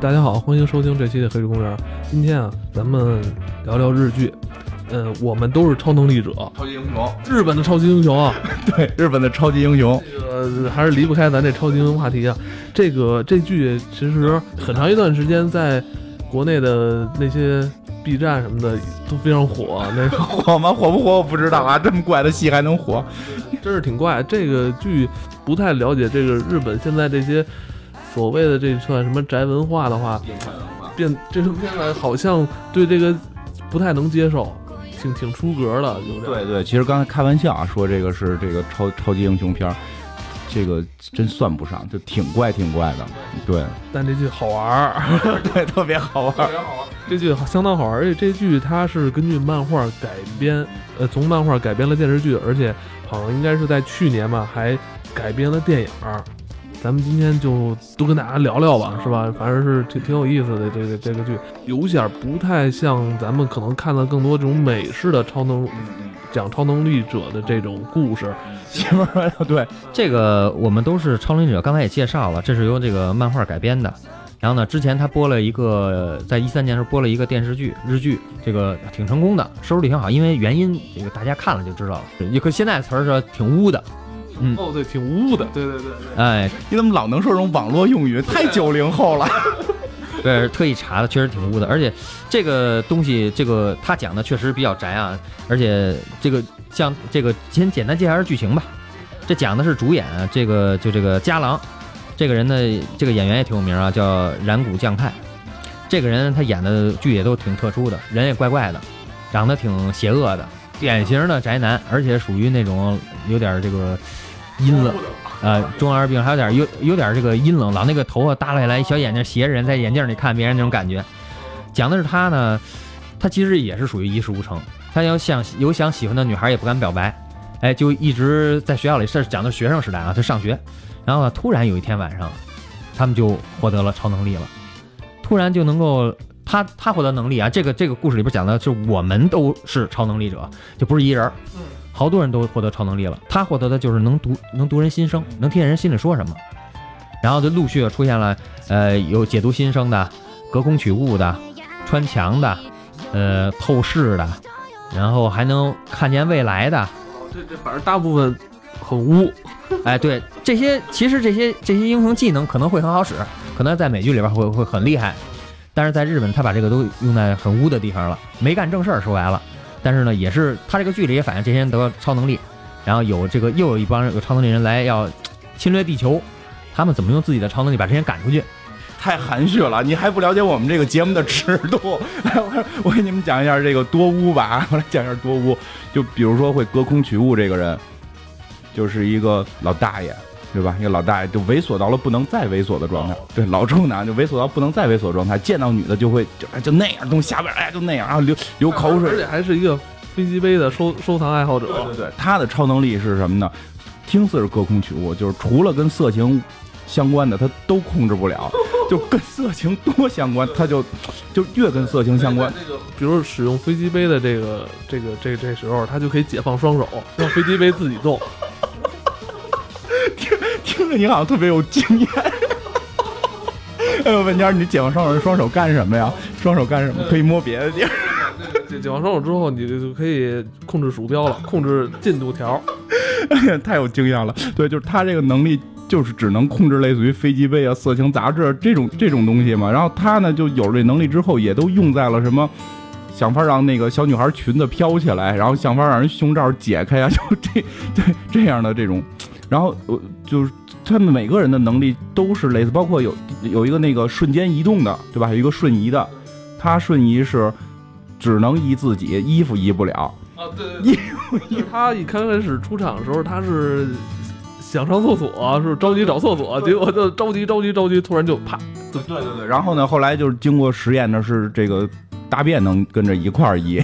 大家好，欢迎收听这期的《黑水公园》。今天啊，咱们聊聊日剧。嗯，我们都是超能力者，超级英雄，日本的超级英雄啊，对，日本的超级英雄，这个还是离不开咱这超级英雄话题啊。这个这剧其实很长一段时间在国内的那些 B 站什么的都非常火，那个火吗？火不火我不知道啊，这么怪的戏还能火？真是挺怪。这个剧不太了解这个日本现在这些所谓的这算什么宅文化的话，变这种片来好像对这个不太能接受，挺挺出格的，有点。对对，其实刚才开玩笑啊，说这个是这个超超级英雄片儿，这个真算不上，就挺怪挺怪的，对但这剧好玩儿，对，特别好玩儿。这剧相当好玩儿。而且这剧它是根据漫画改编，呃，从漫画改编了电视剧，而且好像应该是在去年吧，还改编了电影儿。咱们今天就多跟大家聊聊吧，是吧？反正是挺挺有意思的这个这个剧，有点儿不太像咱们可能看到更多这种美式的超能讲超能力者的这种故事。媳妇儿，对，这个我们都是超能力者，刚才也介绍了，这是由这个漫画改编的。然后呢，之前他播了一个，在一三年时候播了一个电视剧日剧，这个挺成功的，收视率挺好。因为原因，这个大家看了就知道了。一个现在词儿是挺污的，嗯哦，对，挺污的，对对对对。哎，你怎么老能说这种网络用语？太九零后了。对，特意查的，确实挺污的。而且这个东西，这个他讲的确实比较宅啊。而且这个像这个，先简单介绍一下剧情吧。这讲的是主演啊这个就这个家郎，这个人呢，这个演员也挺有名啊，叫染谷将太。这个人他演的剧也都挺特殊的，人也怪怪的，长得挺邪恶的，典型的宅男，而且属于那种有点这个阴冷。呃，中二病还有点有有点这个阴冷，老那个头发耷拉下来，小眼睛斜着人在眼镜里看别人那种感觉。讲的是他呢，他其实也是属于一事无成，他要想有想喜欢的女孩也不敢表白，哎，就一直在学校里，是讲的学生时代啊，他上学，然后呢，突然有一天晚上，他们就获得了超能力了，突然就能够。他他获得能力啊，这个这个故事里边讲的是我们都是超能力者，就不是一人儿，好多人都获得超能力了。他获得的就是能读能读人心声，能听见人心里说什么。然后就陆续出现了，呃，有解读心声的，隔空取物的，穿墙的，呃，透视的，然后还能看见未来的。这这反正大部分很污，哎，对，这些其实这些这些英雄技能可能会很好使，可能在美剧里边会会很厉害，但是在日本他把这个都用在很污的地方了，没干正事儿，说白了。但是呢，也是他这个剧里也反映这些人得了超能力，然后有这个又有一帮人有超能力人来要侵略地球，他们怎么用自己的超能力把这些人赶出去？太含蓄了，你还不了解我们这个节目的尺度。我 我给你们讲一下这个多污吧，我来讲一下多污。就比如说会隔空取物这个人，就是一个老大爷，对吧？一个老大爷就猥琐到了不能再猥琐的状态，对，老处男就猥琐到不能再猥琐的状态，见到女的就会就哎就那样，从下边哎就那样，然后流流口水而且。还是一个飞机杯的收 收藏爱好者。对对对，他的超能力是什么呢？听似是隔空取物，就是除了跟色情相关的，他都控制不了，就跟色情多相关，他就就越跟色情相关。这个，比如使用飞机杯的这个这个这这时候，他就可以解放双手，让飞机杯自己动。听着你好像特别有经验。哎呦，文佳，你解放双手，双手干什么呀？双手干什么？可以摸别的地儿。解解放双手之后，你就可以控制鼠标了，控制进度条。哎呀，太有经验了。对，就是他这个能力，就是只能控制类似于飞机杯啊、色情杂志这种这种东西嘛。然后他呢，就有了这能力之后，也都用在了什么，想法让那个小女孩裙子飘起来，然后想法让人胸罩解开啊，就这对这样的这种。然后我就是他们每个人的能力都是类似，包括有有一个那个瞬间移动的，对吧？有一个瞬移的，他瞬移是只能移自己，衣服移不了。啊，对对对，他一刚开始出场的时候，他是想上厕所，是着急找厕所，结果就着急着急着急，突然就啪，对对对对，然后呢，后来就是经过实验呢是这个大便能跟着一块儿移，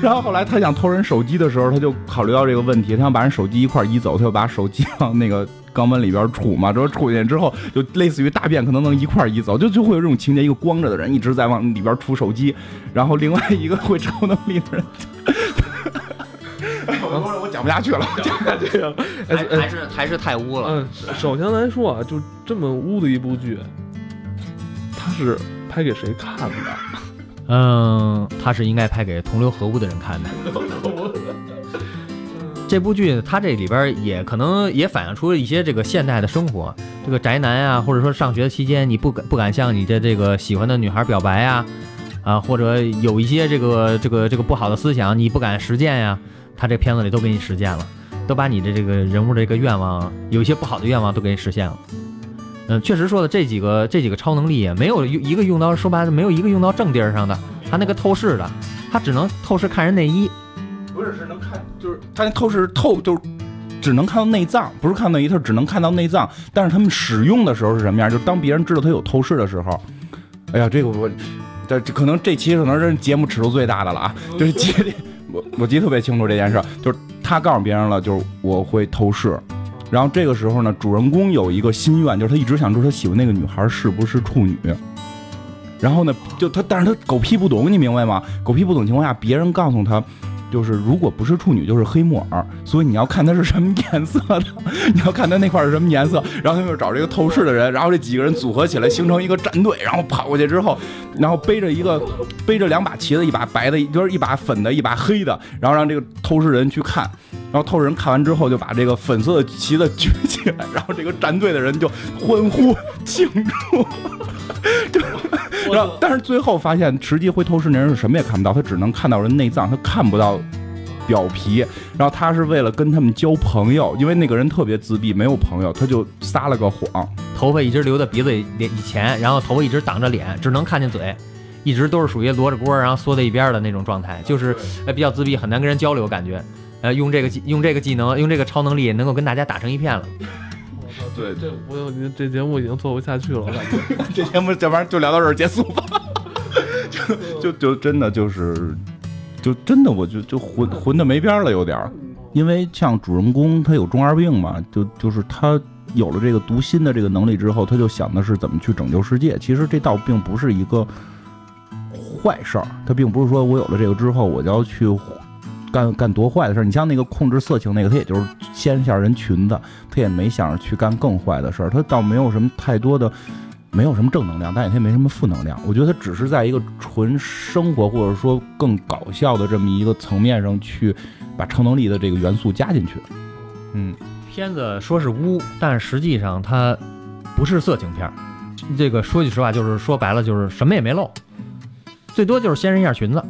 然后后来他想偷人手机的时候，他就考虑到这个问题，他想把人手机一块移走，他就把手机往那个肛门里边杵嘛，之后杵进去之后，就类似于大便可能能一块移走，就就会有这种情节，一个光着的人一直在往里边杵手机，然后另外一个会超能力的人。我我讲不下去了，讲不下去了。哎还还是还是太污了。嗯，首先来说啊，就这么污的一部剧，它是拍给谁看的？嗯，它是应该拍给同流合污的人看的。这部剧它这里边也可能也反映出一些这个现代的生活，这个宅男啊，或者说上学期间你不敢不敢向你的这个喜欢的女孩表白呀，啊，或者有一些这个这个这个不好的思想你不敢实践呀，他这片子里都给你实践了，都把你的这个人物的这个愿望，有一些不好的愿望都给你实现了。嗯，确实说的这几个这几个超能力也没有一个用到说白了没有一个用到正地儿上的，他那个透视的，他只能透视看人内衣。不是是能看，就是他那透视透就是只能看到内脏，不是看内衣，他只能看到内脏。但是他们使用的时候是什么样？就是当别人知道他有透视的时候，哎呀，这个我这这可能这期可能是节目尺度最大的了啊！就是记得我我记得特别清楚这件事，就是他告诉别人了，就是我会透视。然后这个时候呢，主人公有一个心愿，就是他一直想知道他喜欢那个女孩是不是处女。然后呢，就他，但是他狗屁不懂，你明白吗？狗屁不懂情况下，别人告诉他，就是如果不是处女就是黑木耳，所以你要看它是什么颜色的，你要看它那块是什么颜色，然后他们就找这个透视的人，然后这几个人组合起来形成一个战队，然后跑过去之后，然后背着一个背着两把旗子，一把白的，就是一把粉的，一把黑的，然后让这个透视人去看。然后透视人看完之后，就把这个粉色的旗子举起来，然后这个战队的人就欢呼庆祝。就 然后，但是最后发现，实际会透视那人是什么也看不到，他只能看到人内脏，他看不到表皮。然后他是为了跟他们交朋友，因为那个人特别自闭，没有朋友，他就撒了个谎。头发一直留在鼻子里以前，然后头发一直挡着脸，只能看见嘴，一直都是属于罗着锅，然后缩在一边的那种状态，就是呃比较自闭，很难跟人交流，感觉。呃，用这个技用这个技能，用这个超能力，能够跟大家打成一片了。对，这我有这节目已经做不下去了，我感觉。这节目这玩意儿就聊到这儿结束吧。就就就真的就是，就真的我就就混混的没边儿了，有点儿。因为像主人公他有中二病嘛，就就是他有了这个读心的这个能力之后，他就想的是怎么去拯救世界。其实这倒并不是一个坏事儿，他并不是说我有了这个之后我就要去干干多坏的事儿。你像那个控制色情那个，他也就是掀一下人裙子，他也没想着去干更坏的事儿，他倒没有什么太多的。没有什么正能量，但也他也没什么负能量。我觉得他只是在一个纯生活或者说更搞笑的这么一个层面上去把超能力的这个元素加进去。嗯，片子说是污，但实际上它不是色情片儿。这个说句实话，就是说白了就是什么也没露，最多就是掀人一下裙子。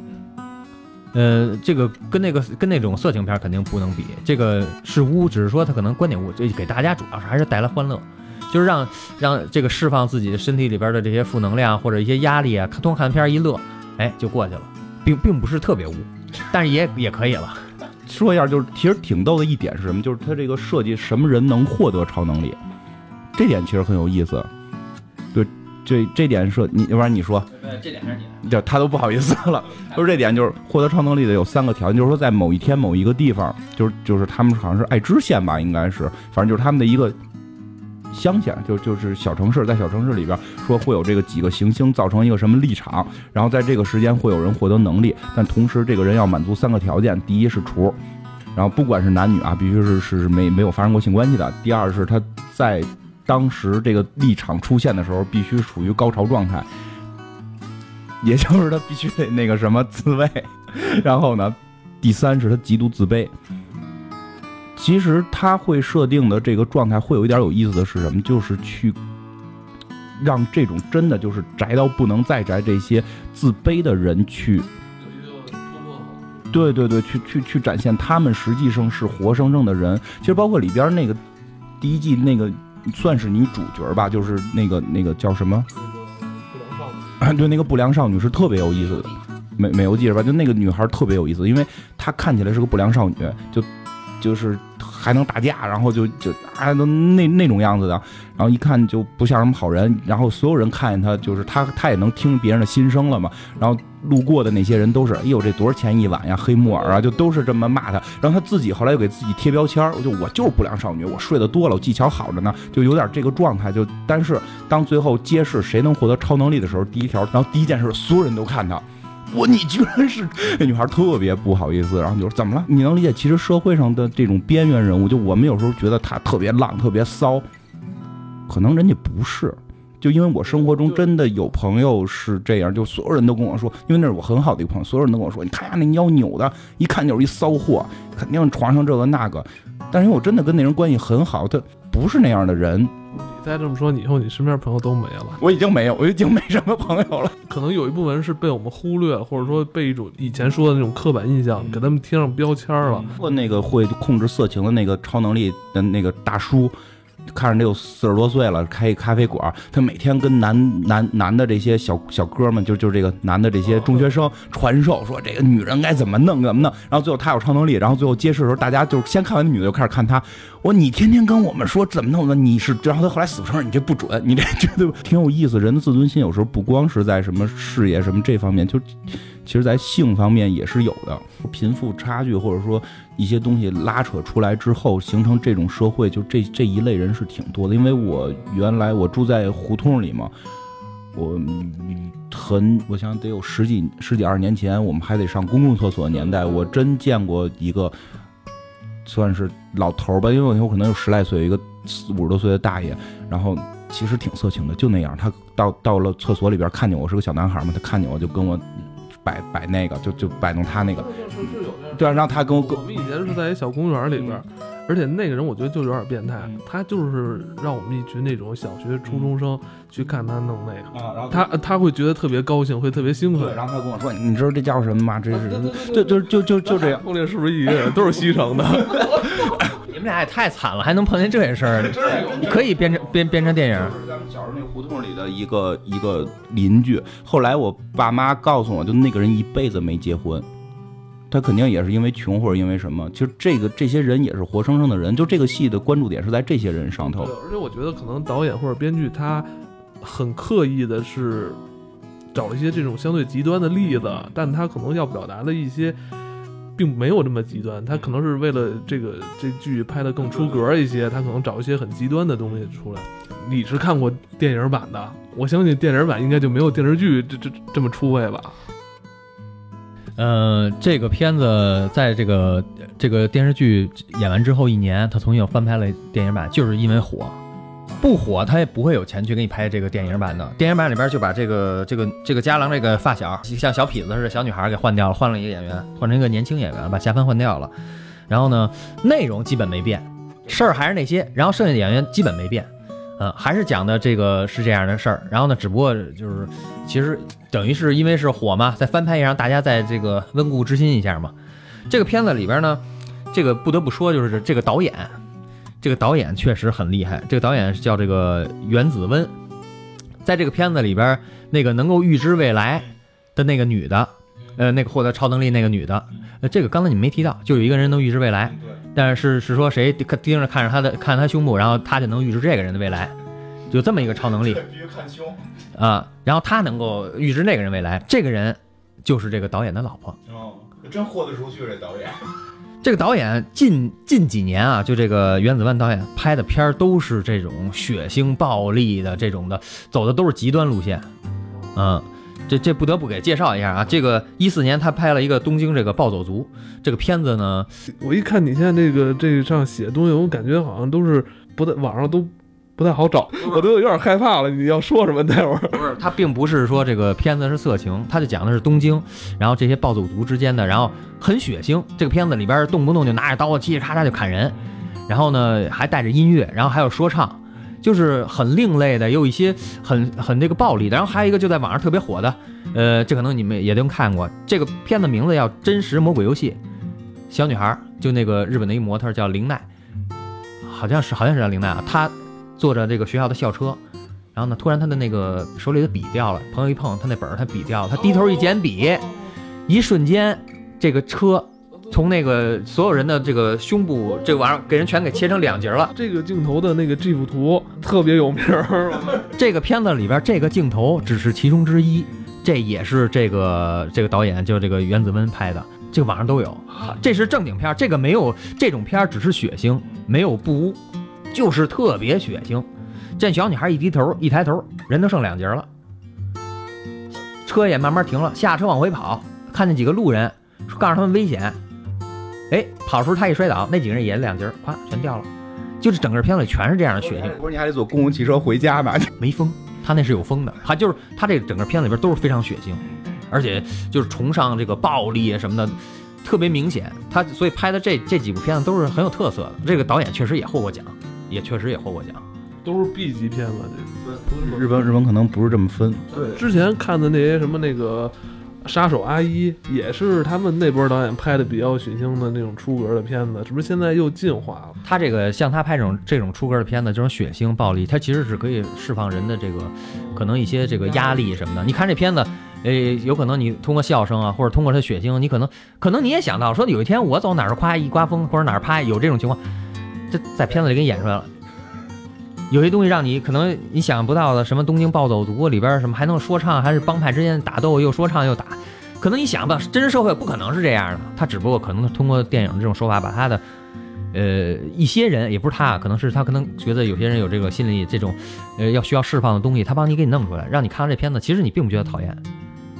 呃，这个跟那个跟那种色情片肯定不能比。这个是污，只是说它可能观点污，这给大家主要是还是带来欢乐，就是让让这个释放自己身体里边的这些负能量或者一些压力啊，看通看片一乐，哎就过去了，并并不是特别污，但是也也可以了。说一下，就是其实挺逗的一点是什么？就是他这个设计什么人能获得超能力，这点其实很有意思。对，这这点是你要不然你说，对，这点还是你的。就他都不好意思了。就是这点，就是获得超能力的有三个条件，就是说在某一天某一个地方，就是就是他们好像是爱知县吧，应该是，反正就是他们的一个乡下，就就是小城市，在小城市里边说会有这个几个行星造成一个什么立场，然后在这个时间会有人获得能力，但同时这个人要满足三个条件：第一是厨，然后不管是男女啊，必须是是没没有发生过性关系的；第二是他在当时这个立场出现的时候必须处于高潮状态，也就是他必须得那个什么自卫，然后呢，第三是他极度自卑。其实他会设定的这个状态会有一点有意思的是什么？就是去让这种真的就是宅到不能再宅这些自卑的人去，对对对，去去去展现他们实际上是活生生的人。其实包括里边那个第一季那个算是女主角吧，就是那个那个叫什么？对，那个不良少女是特别有意思的，没没有记着吧？就那个女孩特别有意思，因为她看起来是个不良少女，就就是还能打架，然后就就啊都那那种样子的，然后一看就不像什么好人，然后所有人看见她，就是她她也能听别人的心声了嘛，然后路过的那些人都是，哎呦这多少钱一碗呀，黑木耳啊，就都是这么骂他。然后他自己后来又给自己贴标签，我就我就是不良少女，我睡得多了，我技巧好着呢，就有点这个状态。就但是当最后揭示谁能获得超能力的时候，第一条，然后第一件事，所有人都看他。我你居然是那女孩特别不好意思，然后就说怎么了？你能理解？其实社会上的这种边缘人物，就我们有时候觉得他特别浪、特别骚，可能人家不是。就因为我生活中真的有朋友是这样，就所有人都跟我说，因为那是我很好的一个朋友，所有人都跟我说，你看呀，那腰扭的，一看就是一骚货，肯定床上这个那个。但是因为我真的跟那人关系很好，他不是那样的人，你再这么说，你以后你身边朋友都没了。我已经没有，我已经没什么朋友了。可能有一部分人是被我们忽略，或者说被一种以前说的那种刻板印象给他们贴上标签了。或那个会控制色情的那个超能力的那个大叔，看着得有四十多岁了，开一咖啡馆，他每天跟男男男的这些小小哥们，就就这个男的这些中学生传授说这个女人该怎么弄怎么弄，然后最后他有超能力，然后最后揭示的时候，大家就先看完女的就开始看他，我说你天天跟我们说怎么弄的，你是，然后他后来死不承认，你这不准，你这绝对挺有意思。人的自尊心有时候不光是在什么事业什么这方面，就其实在性方面也是有的，贫富差距或者说一些东西拉扯出来之后，形成这种社会，就这这一类人是挺多的。因为我原来我住在胡同里嘛，我很我想得有十几十几二十年前，我们还得上公共厕所的年代，我真见过一个算是老头儿吧，因为我可能有十来岁，一个四五十多岁的大爷，然后其实挺色情的，就那样。他到到了厕所里边看见我是个小男孩嘛，他看见我就跟我摆摆那个，就就摆弄他那个，对啊，然后他跟我跟我们以前是在一小公园里边，而且那个人我觉得就有点变态，他就是让我们一群那种小学初中生去看他弄那个，啊，然后他他会觉得特别高兴，会特别兴对，奋。然后他跟我说，你知道这家伙什么吗？这是就就就就就这样。后面是不是一个人都是西城的？你们俩也太惨了，还能碰见这些事儿，你 可以编成编编成电影。就是咱们小时候那胡同里的一个一个邻居。后来我爸妈告诉我，就那个人一辈子没结婚，他肯定也是因为穷或者因为什么。其实这个这些人也是活生生的人，就这个戏的关注点是在这些人上头对，。而且我觉得可能导演或者编剧他很刻意的是找一些这种相对极端的例子，但他可能要表达的一些并没有这么极端，他可能是为了这个这剧拍的更出格一些，他可能找一些很极端的东西出来。你是看过电影版的，我相信电影版应该就没有电视剧这这这么出位吧？呃，这个片子在这个这个电视剧演完之后一年，他重新又翻拍了电影版，就是因为火。不火，他也不会有钱去给你拍这个电影版的。电影版里边就把这个这个这个家郎这个发小，像小痞子似的小女孩给换掉了，换了一个演员，换成一个年轻演员，把夏帆换掉了。然后呢，内容基本没变，事儿还是那些，然后剩下的演员基本没变，嗯、还是讲的这个是这样的事儿。然后呢，只不过就是其实等于是因为是火嘛，再翻拍一下，让大家在这个温故知新一下嘛。这个片子里边呢，这个不得不说就是这个导演，这个导演确实很厉害。这个导演是叫这个袁子温，在这个片子里边，那个能够预知未来的那个女的，呃，那个获得超能力那个女的，这个刚才你没提到，就有一个人能预知未来，但是是说谁盯盯着看着他的看他胸部，然后他就能预知这个人的未来，就这么一个超能力。必须看胸。啊，然后他能够预知那个人未来，这个人就是这个导演的老婆。哦，真豁得出去这导演。这个导演近近几年啊，就这个原子万导演拍的片儿都是这种血腥暴力的这种的，走的都是极端路线。嗯，这这不得不给介绍一下啊，这个一四年他拍了一个东京这个暴走族这个片子呢，我一看你现在这个这上写的东西，我感觉好像都是不在网上都不太好找，我都有点害怕了。你要说什么？待会儿不是，他并不是说这个片子是色情，他就讲的是东京，然后这些暴走族之间的，然后很血腥。这个片子里边动不动就拿着刀，嘁哧咔嚓就砍人，然后呢还带着音乐，然后还有说唱，就是很另类的，有一些很很这个暴力的。然后还有一个就在网上特别火的，呃，这可能你们也都看过，这个片子名字叫《真实魔鬼游戏》，小女孩就那个日本的一模特叫林奈，好像是好像是叫林奈啊，她坐着这个学校的校车。然后呢，突然他的那个手里的笔掉了，朋友一碰他那本儿，他笔掉了，他低头一捡笔，一瞬间，这个车从那个所有人的这个胸部这个玩意儿给人全给切成两截了。这个镜头的那个 GIF 图特别有名儿，这个片子里边这个镜头只是其中之一，这也是这个这个导演就这个原子温拍的，这个网上都有。这是正经片，这个没有这种片儿只是血腥，没有不污，就是特别血腥。这小女孩一低头一抬头，人都剩两截了，车也慢慢停了，下车往回跑，看见几个路人，说告诉他们危险。哎，跑出他一摔倒，那几个人也两截儿，咵全掉了。就是整个片子里全是这样的血腥，不是你还得坐公共汽车回家呢？没风，他那是有风的，他就是他这整个片子里边都是非常血腥，而且就是崇尚这个暴力啊什么的，特别明显。他所以拍的这这几部片子都是很有特色的。这个导演确实也获过奖，也确实也获过奖。都是 B 级片子，这日本日本可能不是这么分，对之前看的那些什么那个杀手阿一，也是他们那波导演拍的比较血腥的那种出格的片子，是不是现在又进化了？他这个像他拍这种这种出格的片子，这种血腥暴力，他其实是可以释放人的这个可能一些这个压力什么的。你看这片子，呃，有可能你通过笑声啊，或者通过他血腥，你可能可能你也想到说有一天我走哪儿夸一刮风，或者哪儿啪有这种情况，这在片子里给你演出来了。有些东西让你可能你想象不到的，什么东京暴走族里边什么还能说唱，还是帮派之间打斗又说唱又打，可能你想不到，真实社会不可能是这样的。他只不过可能通过电影这种手法，把他的呃一些人，也不是他，可能是他可能觉得有些人有这个心理这种呃要需要释放的东西，他帮你给你弄出来，让你看到这片子，其实你并不觉得讨厌，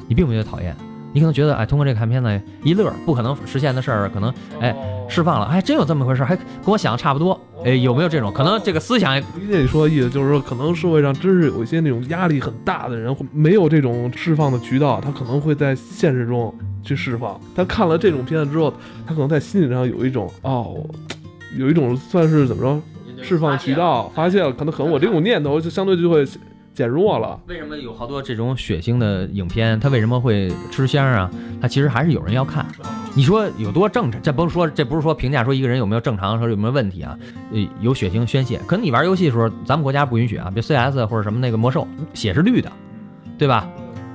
你并不觉得讨厌，你可能觉得哎，通过这个看片子一乐，不可能实现的事儿，可能哎释放了，还真有这么回事儿，还跟我想的差不多。哎，有没有这种可能？这个思想也理解你说的意思，就是说，可能社会上真是有一些那种压力很大的人，没有这种释放的渠道，他可能会在现实中去释放。他看了这种片子之后，他可能在心理上有一种哦，有一种算是怎么着释放渠道，发现了，可能可能我这种念头就相对就会减弱了。为什么有好多这种血腥的影片，它为什么会吃香啊？它其实还是有人要看。你说有多正常？这不是说这不是说评价说一个人有没有正常说有没有问题啊？呃，有血腥宣泄，可能你玩游戏的时候，咱们国家不允许啊，比如 CS 或者什么那个魔兽，血是绿的，对吧？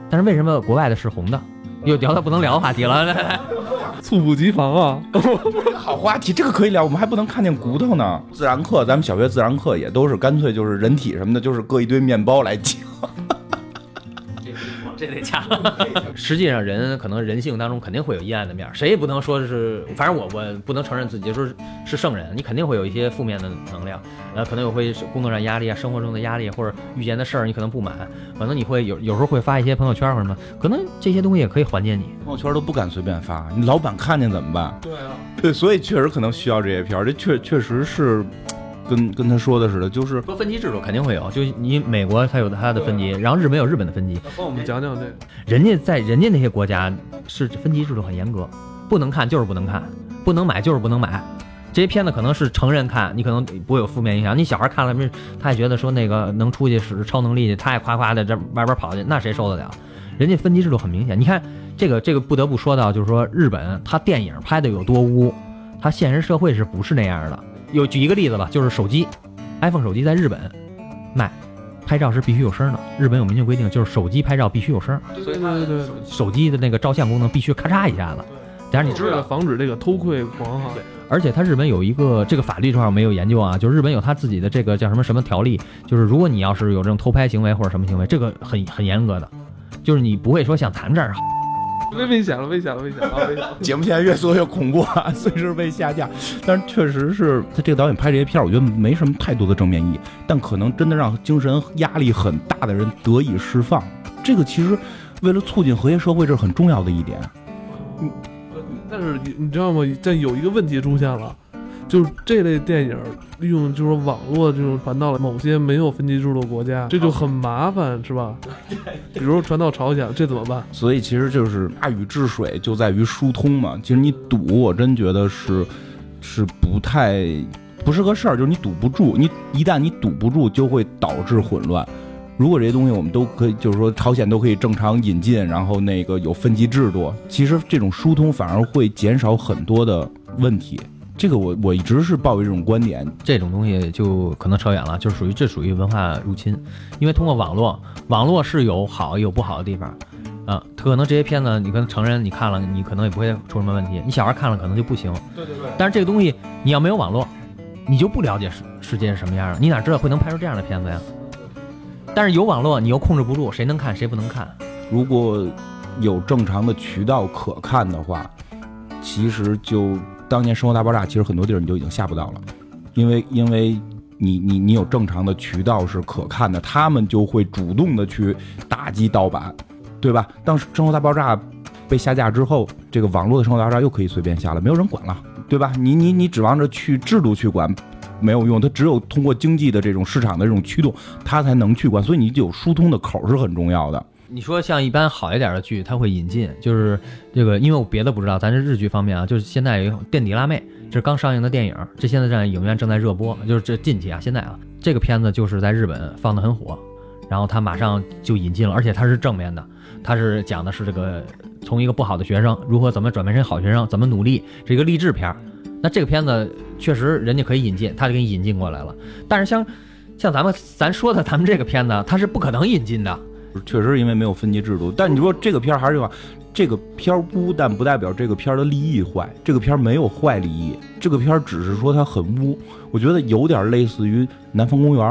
但是为什么国外的是红的？又聊到不能聊的话题了。猝不及防啊！好话题，这个可以聊，我们还不能看见骨头呢。自然课，咱们小学自然课也都是干脆就是人体什么的，就是搁一堆面包来讲。这得掐。实际上，人可能人性当中肯定会有阴暗的面，谁也不能说是，反正我我不能承认自己说是是圣人，你肯定会有一些负面的能量，呃，可能有会工作上压力啊，生活中的压力，或者遇见的事儿你可能不满，可能你会有有时候会发一些朋友圈或者什么，可能这些东西也可以缓解你。朋友圈都不敢随便发，你老板看见怎么办？对啊，对，所以确实可能需要这些片儿，这确确实是跟跟他说的似的，就是说分级制度肯定会有，就你美国它有它的分级，然后日本有日本的分级，帮我们讲讲这个。人家在人家那些国家是分级制度很严格，不能看就是不能看，不能买就是不能买。这些片子可能是成人看，你可能不会有负面影响。你小孩看了，没他也觉得说那个能出去使超能力去，他也夸夸的这外边跑去，那谁受得了？人家分级制度很明显。你看这个这个不得不说到，就是说日本他电影拍的有多污，他现实社会是不是那样的？有举一个例子吧，就是手机，iPhone 手机在日本卖。拍照是必须有声的，日本有明确规定，就是手机拍照必须有声，对对对对，手机的那个照相功能必须咔嚓一下子。但是你知道，了防止这个偷窥狂哈，而且它日本有一个这个法律上没有研究啊，就是日本有它自己的这个叫什么什么条例，就是如果你要是有这种偷拍行为或者什么行为，这个很很严格的，就是你不会说像咱这儿。危危险了，危险了，危险了！危险了 节目现在越做越恐怖啊，随时被下架。但是确实是他这个导演拍这些片儿，我觉得没什么太多的正面意义，但可能真的让精神压力很大的人得以释放。这个其实为了促进和谐社会，这是很重要的一点。嗯但是你你知道吗？但有一个问题出现了，就是这类电影利用就是网络这种传到了某些没有分级制度的国家，这就很麻烦，是吧？比如传到朝鲜，这怎么办？所以其实就是大禹治水就在于疏通嘛。其实你堵，我真觉得是是不太不是个事儿，就是你堵不住，你一旦你堵不住，就会导致混乱。如果这些东西我们都可以，就是说朝鲜都可以正常引进，然后那个有分级制度，其实这种疏通反而会减少很多的问题。这个我我一直是抱有这种观点，这种东西就可能扯远了，就是属于这属于文化入侵，因为通过网络，网络是有好有不好的地方，啊，可能这些片子你跟成人你看了，你可能也不会出什么问题，你小孩看了可能就不行。对对对。但是这个东西你要没有网络，你就不了解世世界是什么样的，你哪知道会能拍出这样的片子呀？但是有网络，你又控制不住谁能看谁不能看。如果有正常的渠道可看的话，其实就当年《生活大爆炸》，其实很多地儿你就已经下不到了，因为因为你你你有正常的渠道是可看的，他们就会主动的去打击盗版，对吧？当时《生活大爆炸》被下架之后，这个网络的《生活大爆炸》又可以随便下了，没有人管了，对吧？你你你指望着去制度去管。没有用，它只有通过经济的这种市场的这种驱动，它才能去管，所以你有疏通的口是很重要的。你说像一般好一点的剧，它会引进，就是这个，因为我别的不知道，咱这日剧方面啊，就是现在有《垫底辣妹》，这是刚上映的电影，这现在在影院正在热播，就是这近期啊，现在啊，这个片子就是在日本放的很火，然后它马上就引进了，而且它是正面的，它是讲的是这个从一个不好的学生如何怎么转变成好学生，怎么努力，是一个励志片儿。那这个片子确实人家可以引进，他就给你引进过来了，但是像像咱们咱说的咱们这个片子，它是不可能引进的。确实是因为没有分级制度，但你说这个片儿还是这话，这个片儿污，但不代表这个片儿的利益坏。这个片儿没有坏利益，这个片儿只是说它很污。我觉得有点类似于《南方公园》，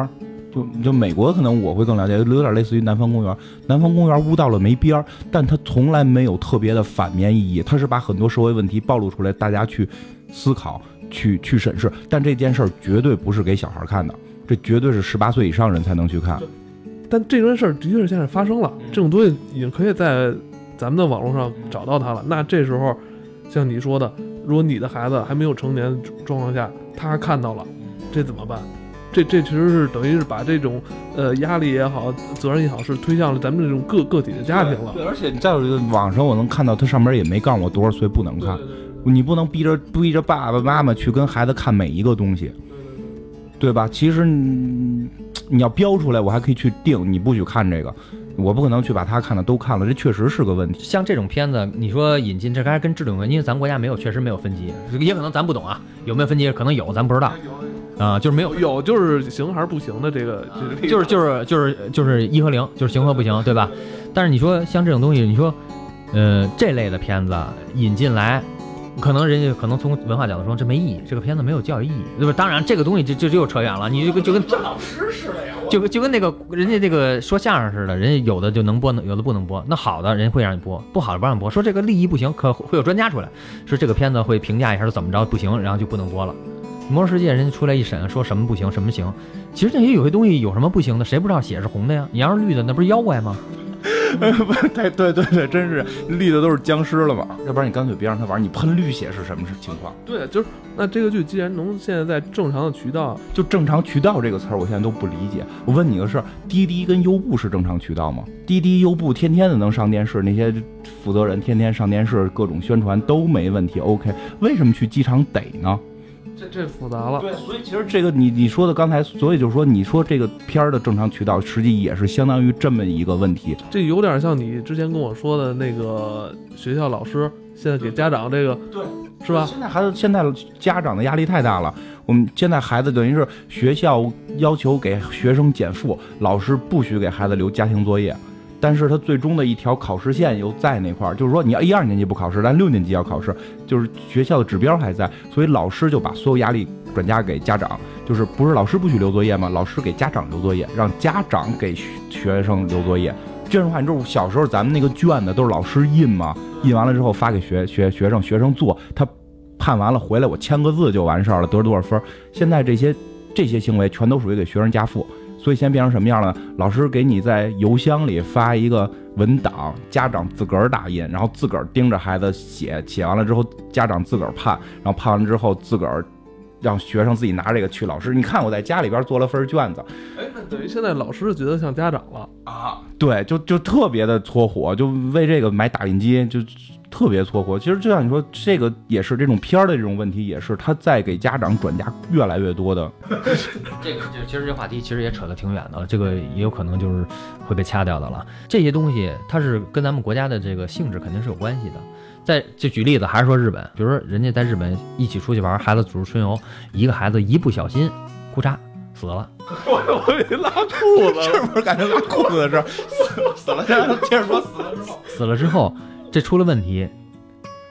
就就美国可能我会更了解，有点类似于《南方公园》。《南方公园》污到了没边儿，但它从来没有特别的反面意义，它是把很多社会问题暴露出来，大家去思考、去去审视。但这件事儿绝对不是给小孩看的，这绝对是十八岁以上人才能去看。但这件事儿的确是现在发生了，这种东西已经可以在咱们的网络上找到它了。那这时候，像你说的，如果你的孩子还没有成年状况下，他看到了，这怎么办？这这其实是等于是把这种呃压力也好，责任也好，是推向了咱们这种个个体的家庭了。对，而且你再有一个，网上我能看到，它上面也没告诉我多少岁不能看，你不能逼着逼着爸爸妈妈去跟孩子看每一个东西，对吧？其实你你要标出来，我还可以去定，你不许看这个，我不可能去把他看的都看了，这确实是个问题。像这种片子，你说引进，这还跟制度有关，因为咱国家没有，确实没有分级，也可能咱不懂啊，有没有分级？可能有，咱不知道啊，就是没有，有就是行还是不行的这个这个，就是就是就是就是一和零，就是行和不行，对吧？但是你说像这种东西，你说，呃，这类的片子引进来，可能人家可能从文化角度说这没意义，这个片子没有教育意义，对吧？当然这个东西就就又扯远了，你就跟就跟老师似的呀，就跟就跟那个人家这个说相声似的，人家有的就能播，有的不能播。那好的人会让你播，不好的不让播。说这个利益不行，可会有专家出来说这个片子会评价一下怎么着不行，然后就不能播了。魔兽世界人家出来一审，说什么不行，什么行。其实那些有些东西有什么不行的，谁不知道血是红的呀？你要是绿的，那不是妖怪吗？对对对对，真是绿的都是僵尸了嘛？要不然你干脆别让他玩，你喷绿血是什么情况？对，就是那这个剧既然能现在在正常的渠道，就正常渠道这个词儿，我现在都不理解。我问你个事儿，滴滴跟优步是正常渠道吗？滴滴、优步天天的能上电视，那些负责人天天上电视，各种宣传都没问题，OK。为什么去机场逮呢？这这复杂了。对，所以其实这个你你说的刚才，所以就是说，你说这个片儿的正常渠道，实际也是相当于这么一个问题。这有点像你之前跟我说的那个学校老师现在给家长这个，对，是吧？现在孩子现在家长的压力太大了，我们现在孩子等于是学校要求给学生减负，老师不许给孩子留家庭作业。但是他最终的一条考试线又在那块儿，就是说你要一二年级不考试，但六年级要考试，就是学校的指标还在，所以老师就把所有压力转嫁给家长，就是不是老师不许留作业吗？老师给家长留作业，让家长给学生留作业。这样的话，你知道小时候咱们那个卷子都是老师印嘛，印完了之后发给学学学生，学生做，他判完了回来我签个字就完事儿了，得多少分？现在这些这些行为全都属于给学生加负。所以现在变成什么样了？老师给你在邮箱里发一个文档，家长自个儿打印，然后自个儿盯着孩子写，写完了之后家长自个儿判，然后判完之后自个儿让学生自己拿这个去老师，你看我在家里边做了份卷子哎，那等于现在老师觉得像家长了。啊，对，就就特别的搓火，就为这个买打印机就。特别搓火，其实就像你说，这个也是这种片儿的这种问题，也是他在给家长转嫁越来越多的。这个就其实这话题其实也扯得挺远的了，这个也有可能就是会被掐掉的了。这些东西它是跟咱们国家的这个性质肯定是有关系的。再就举例子，还是说日本，比如说人家在日本一起出去玩，孩子组织春游，一个孩子一不小心，裤衩死了。我我给拉裤子是 不是感觉拉裤子的事儿？死了，接着说死了之后，死了之后，这出了问题。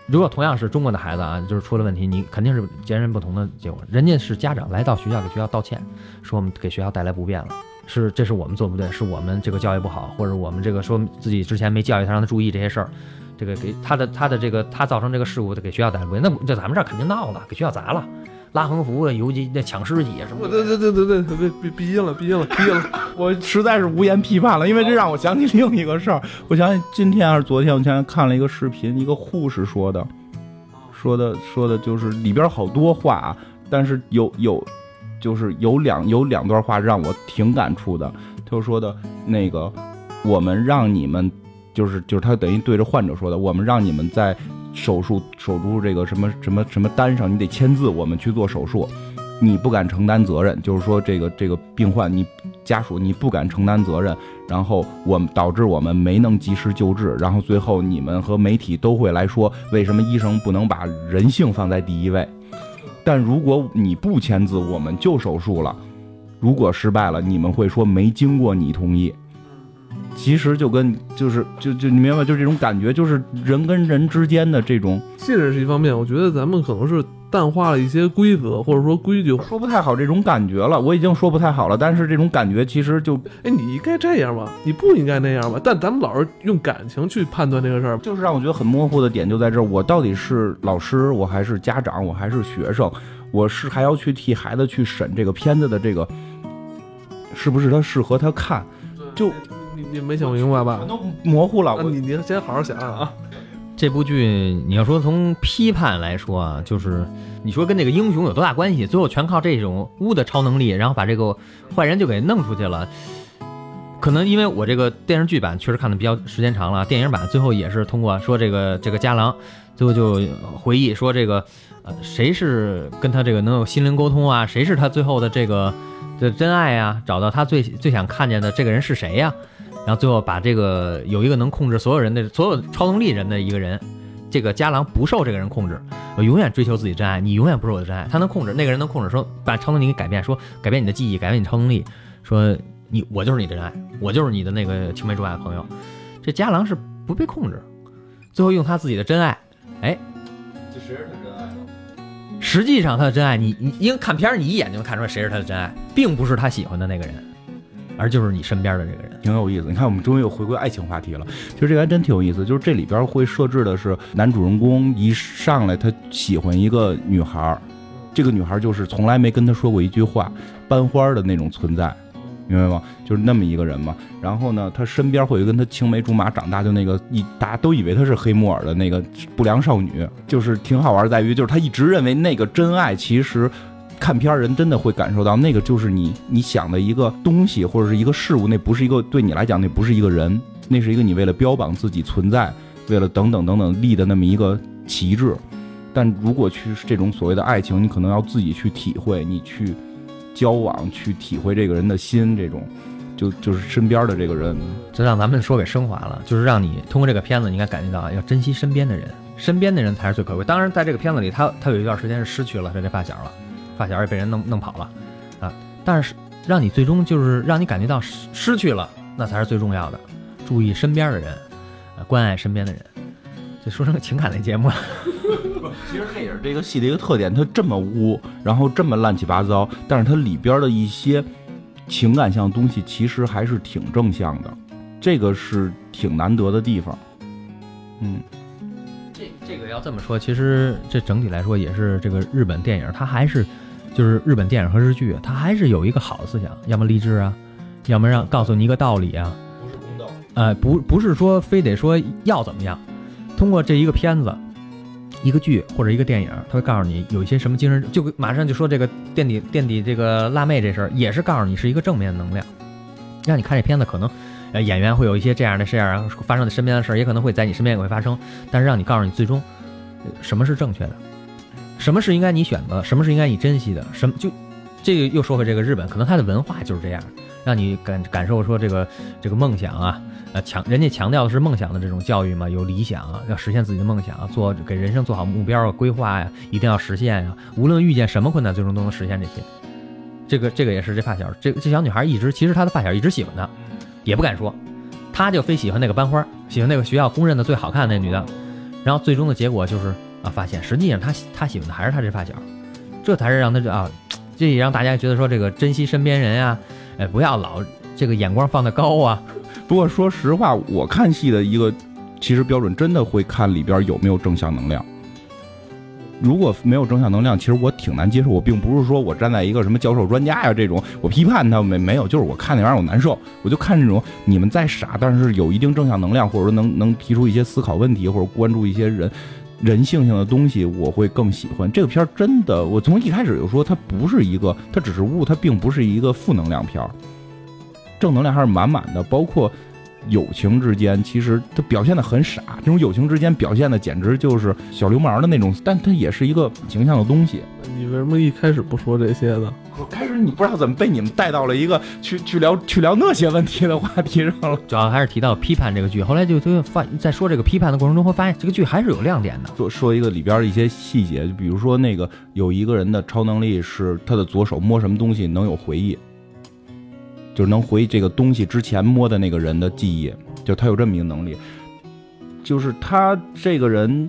如果同样是中国的孩子啊，就是出了问题，你肯定是截然不同的结果。人家是家长来到学校给学校道歉，说我们给学校带来不便了，是这是我们做不对，是我们这个教育不好，或者我们这个说自己之前没教育他，让他注意这些事儿，这个给他的他的这个他造成这个事故，给学校带来不便，那这咱们这儿肯定闹了，给学校砸了，拉横幅啊，游击那抢尸体啊什么的。我对对对对对，别别闭音了，闭音了，闭音了。我实在是无言批判了，因为这让我想起另一个事儿。我想起今天还是昨天，我前天看了一个视频，一个护士说的，说的说的就是里边好多话啊，但是有有就是有两有两段话让我挺感触的。他就说的那个，我们让你们就是就是他等于对着患者说的，我们让你们在手术手术这个什么什么什么单上，你得签字，我们去做手术。你不敢承担责任，就是说这个这个病患你家属你不敢承担责任，然后我们导致我们没能及时救治，然后最后你们和媒体都会来说，为什么医生不能把人性放在第一位？但如果你不签字，我们就手术了，如果失败了，你们会说没经过你同意。其实就跟就是就就你明白，就这种感觉，就是人跟人之间的这种信任是一方面，我觉得咱们可能是淡化了一些规则或者说规矩。说不太好这种感觉了，我已经说不太好了，但是这种感觉其实就哎，你应该这样吧，你不应该那样吧？但咱们老是用感情去判断这个事儿，就是让我觉得很模糊的点就在这儿，我到底是老师，我还是家长，我还是学生，我是还要去替孩子去审这个片子的这个是不是他适合他看，就你你没想明白吧？都模糊了。你你先好好想想啊。这部剧你要说从批判来说啊，就是你说跟那个英雄有多大关系？最后全靠这种巫的超能力，然后把这个坏人就给弄出去了。可能因为我这个电视剧版确实看的比较时间长了，电影版最后也是通过说这个这个家郎，最后就回忆说这个呃谁是跟他这个能有心灵沟通啊？谁是他最后的这个的真爱啊？找到他最最想看见的这个人是谁呀？然后最后把这个有一个能控制所有人的所有超能力人的一个人，这个家郎不受这个人控制，我永远追求自己真爱，你永远不是我的真爱。他能控制那个人能控制，说把超能力给改变，说改变你的记忆，改变你超能力，说你我就是你的真爱，我就是你的那个青梅竹马的朋友。这家郎是不被控制，最后用他自己的真爱，哎，这谁是他真爱呢？实际上他的真爱，你你因为看片儿你一眼就能看出来谁是他的真爱，并不是他喜欢的那个人，而就是你身边的这个人。挺有意思。你看，我们终于又回归爱情话题了。其实这个还真挺有意思，就是这里边会设置的是男主人公一上来他喜欢一个女孩，这个女孩就是从来没跟他说过一句话，班花的那种存在。明白吗？就是那么一个人嘛。然后呢，他身边会有跟他青梅竹马长大，就那个一大家都以为他是黑木耳的那个不良少女，就是挺好玩，在于就是他一直认为那个真爱，其实看片儿人真的会感受到那个就是你你想的一个东西或者是一个事物，那不是一个对你来讲那不是一个人，那是一个你为了标榜自己存在，为了等等等等立的那么一个旗帜。但如果去这种所谓的爱情，你可能要自己去体会，你去交往，去体会这个人的心，这种就就是身边的这个人，这让咱们说给升华了，就是让你通过这个片子，你应该感觉到要珍惜身边的人，身边的人才是最可贵。当然，在这个片子里，他他有一段时间是失去了他这发小了，发小也被人弄弄跑了啊。但是让你最终就是让你感觉到失失去了，那才是最重要的。注意身边的人，呃，关爱身边的人。这说成个情感类节目了，其实这也是这个戏的一个特点，它这么污，然后这么乱七八糟，但是它里边的一些情感向的东西其实还是挺正向的，这个是挺难得的地方。嗯，这这个要这么说，其实这整体来说也是这个日本电影，它还是就是日本电影和日剧，它还是有一个好的思想，要么励志啊，要么让告诉你一个道理啊，不是公道。呃，不不是说非得说要怎么样，通过这一个片子、一个剧或者一个电影，他会告诉你有一些什么精神，就马上就说这个垫底垫底这个辣妹这事儿，也是告诉你是一个正面能量，让你看这片子可能。呃，演员会有一些这样的事儿啊，发生在身边的事儿，也可能会在你身边也会发生，但是让你告诉你最终，呃什么是正确的，什么是应该你选择，什么是应该你珍惜的，什么就这个又说回这个日本，可能它的文化就是这样，让你感感受说这个这个梦想啊，呃强人家强调的是梦想的这种教育嘛，有理想啊，要实现自己的梦想，做给人生做好目标啊，规划呀、一定要实现呀、无论遇见什么困难，最终都能实现这些。这个这个也是这发小，这这小女孩一直其实她的发小一直喜欢她，也不敢说，她就非喜欢那个班花，喜欢那个学校公认的最好看那女的，然后最终的结果就是啊，发现实际上他他喜欢的还是他这发小，这才是让她啊，这也让大家觉得说这个珍惜身边人呀、哎，不要老这个眼光放得高啊。不过说实话，我看戏的一个其实标准真的会看里边有没有正向能量。如果没有正向能量，其实我挺难接受。我并不是说我站在一个什么教授专家呀这种，我批判他没没有，就是我看那玩意儿我难受。我就看这种你们再傻，但是有一定正向能量，或者说能能提出一些思考问题，或者关注一些人人性性的东西，我会更喜欢这个片儿。真的，我从一开始就说它不是一个，它只是物，它并不是一个负能量片儿，正能量还是满满的，包括。友情之间，其实他表现的很傻，这种友情之间表现的简直就是小流氓的那种，但他也是一个形象的东西。你为什么一开始不说这些呢？我开始你不知道怎么被你们带到了一个去去聊去聊那些问题的话题上了。主要还是提到批判这个剧，后来就就发在说这个批判的过程中，会发现这个剧还是有亮点的。说说一个里边的一些细节，就比如说那个有一个人的超能力是他的左手摸什么东西能有回忆。就是能回忆这个东西之前摸的那个人的记忆，就他有这么一个能力。就是他这个人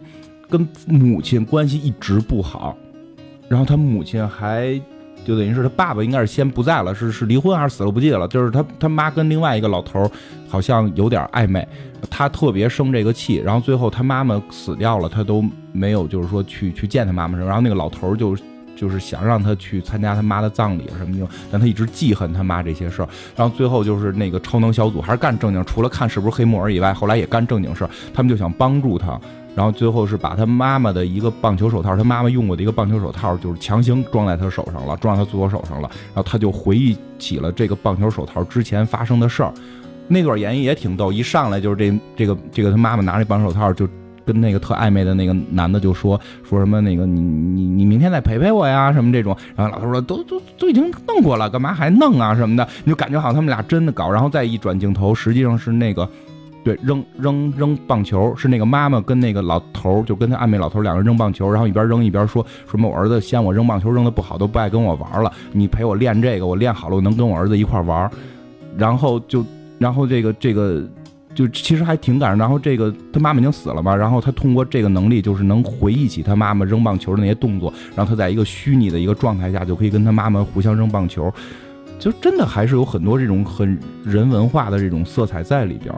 跟母亲关系一直不好，然后他母亲还就等于是他爸爸应该是先不在了，是是离婚还是死了不记得了。就是他他妈跟另外一个老头好像有点暧昧，他特别生这个气，然后最后他妈妈死掉了，他都没有就是说去去见他妈妈然后那个老头就。就是想让他去参加他妈的葬礼什么的，但他一直记恨他妈这些事儿。然后最后就是那个超能小组还是干正经，除了看是不是黑木耳以外，后来也干正经事儿。他们就想帮助他，然后最后是把他妈妈的一个棒球手套，他妈妈用过的一个棒球手套，就是强行装在他手上了，装在他左手上了。然后他就回忆起了这个棒球手套之前发生的事儿。那段演绎也挺逗，一上来就是这这个这个他妈妈拿着棒球手套就。跟那个特暧昧的那个男的就说说什么那个你你你明天再陪陪我呀什么这种，然后老头说都都都已经弄过了，干嘛还弄啊什么的，你就感觉好像他们俩真的搞，然后再一转镜头，实际上是那个对扔扔扔棒球，是那个妈妈跟那个老头就跟他暧昧老头两个人扔棒球，然后一边扔一边说什么我儿子嫌我扔棒球扔的不好，都不爱跟我玩了，你陪我练这个，我练好了我能跟我儿子一块玩，然后就然后这个这个。就其实还挺感人，然后这个他妈妈已经死了嘛，然后他通过这个能力，就是能回忆起他妈妈扔棒球的那些动作，然后他在一个虚拟的一个状态下，就可以跟他妈妈互相扔棒球，就真的还是有很多这种很人文化的这种色彩在里边，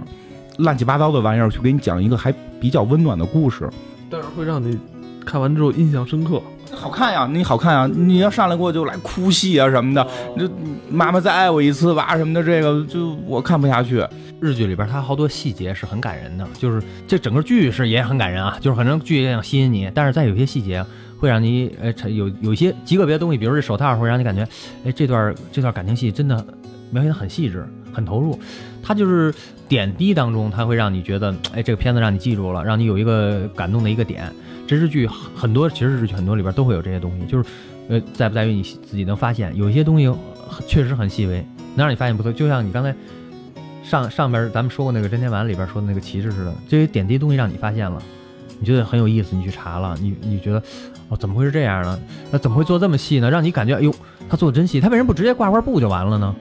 乱七八糟的玩意儿去给你讲一个还比较温暖的故事，但是会让你看完之后印象深刻。好看呀，你好看呀，你要上来给我就来哭戏啊什么的，就妈妈再爱我一次吧什么的，这个就我看不下去。日剧里边它好多细节是很感人的，就是这整个剧是也很感人啊，就是反正剧也想吸引你，但是在有些细节会让你呃有有一些极个别的东西，比如这手套会让你感觉，哎这段这段感情戏真的描写的很细致，很投入。它就是点滴当中，它会让你觉得，哎这个片子让你记住了，让你有一个感动的一个点。这日剧很多，其实日剧很多里边都会有这些东西，就是呃在不在于你自己能发现，有一些东西确实很细微，能让你发现不错。就像你刚才。上上边咱们说过那个真田丸里边说的那个旗帜似的，这些点滴东西让你发现了，你觉得很有意思，你去查了，你你觉得哦怎么会是这样呢？那怎么会做这么细呢？让你感觉哎呦，他做的真细，他为什么不直接挂块布就完了呢？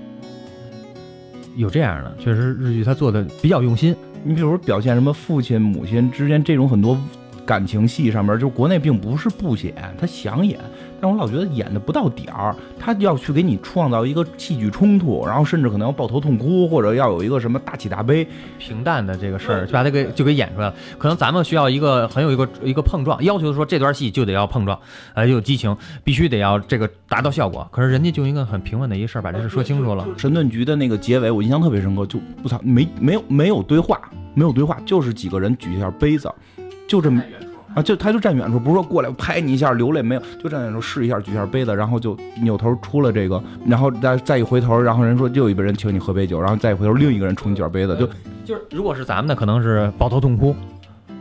有这样的，确实日剧他做的比较用心。你比如说表现什么父亲母亲之间这种很多感情戏上面，就国内并不是不演，他想演。但我老觉得演的不到点儿，他要去给你创造一个戏剧冲突，然后甚至可能要抱头痛哭，或者要有一个什么大起大悲。平淡的这个事儿，就把它给就给演出来了。可能咱们需要一个很有一个一个碰撞，要求说这段戏就得要碰撞，呃，有激情，必须得要这个达到效果。可是人家就一个很平稳的一事儿，把这事说清楚了。神盾局的那个结尾，我印象特别深刻，就我操，没没有没有对话，没有对话，就是几个人举一下杯子，就这么。啊，就他就站远处，不是说过来拍你一下流泪没有，就站远处试一下，举一下杯子，然后就扭头出了这个，然后再再一回头，然后人说又一个人请你喝杯酒，然后再一回头，另一个人冲你举杯子，就就是如果是咱们的，可能是抱头痛哭，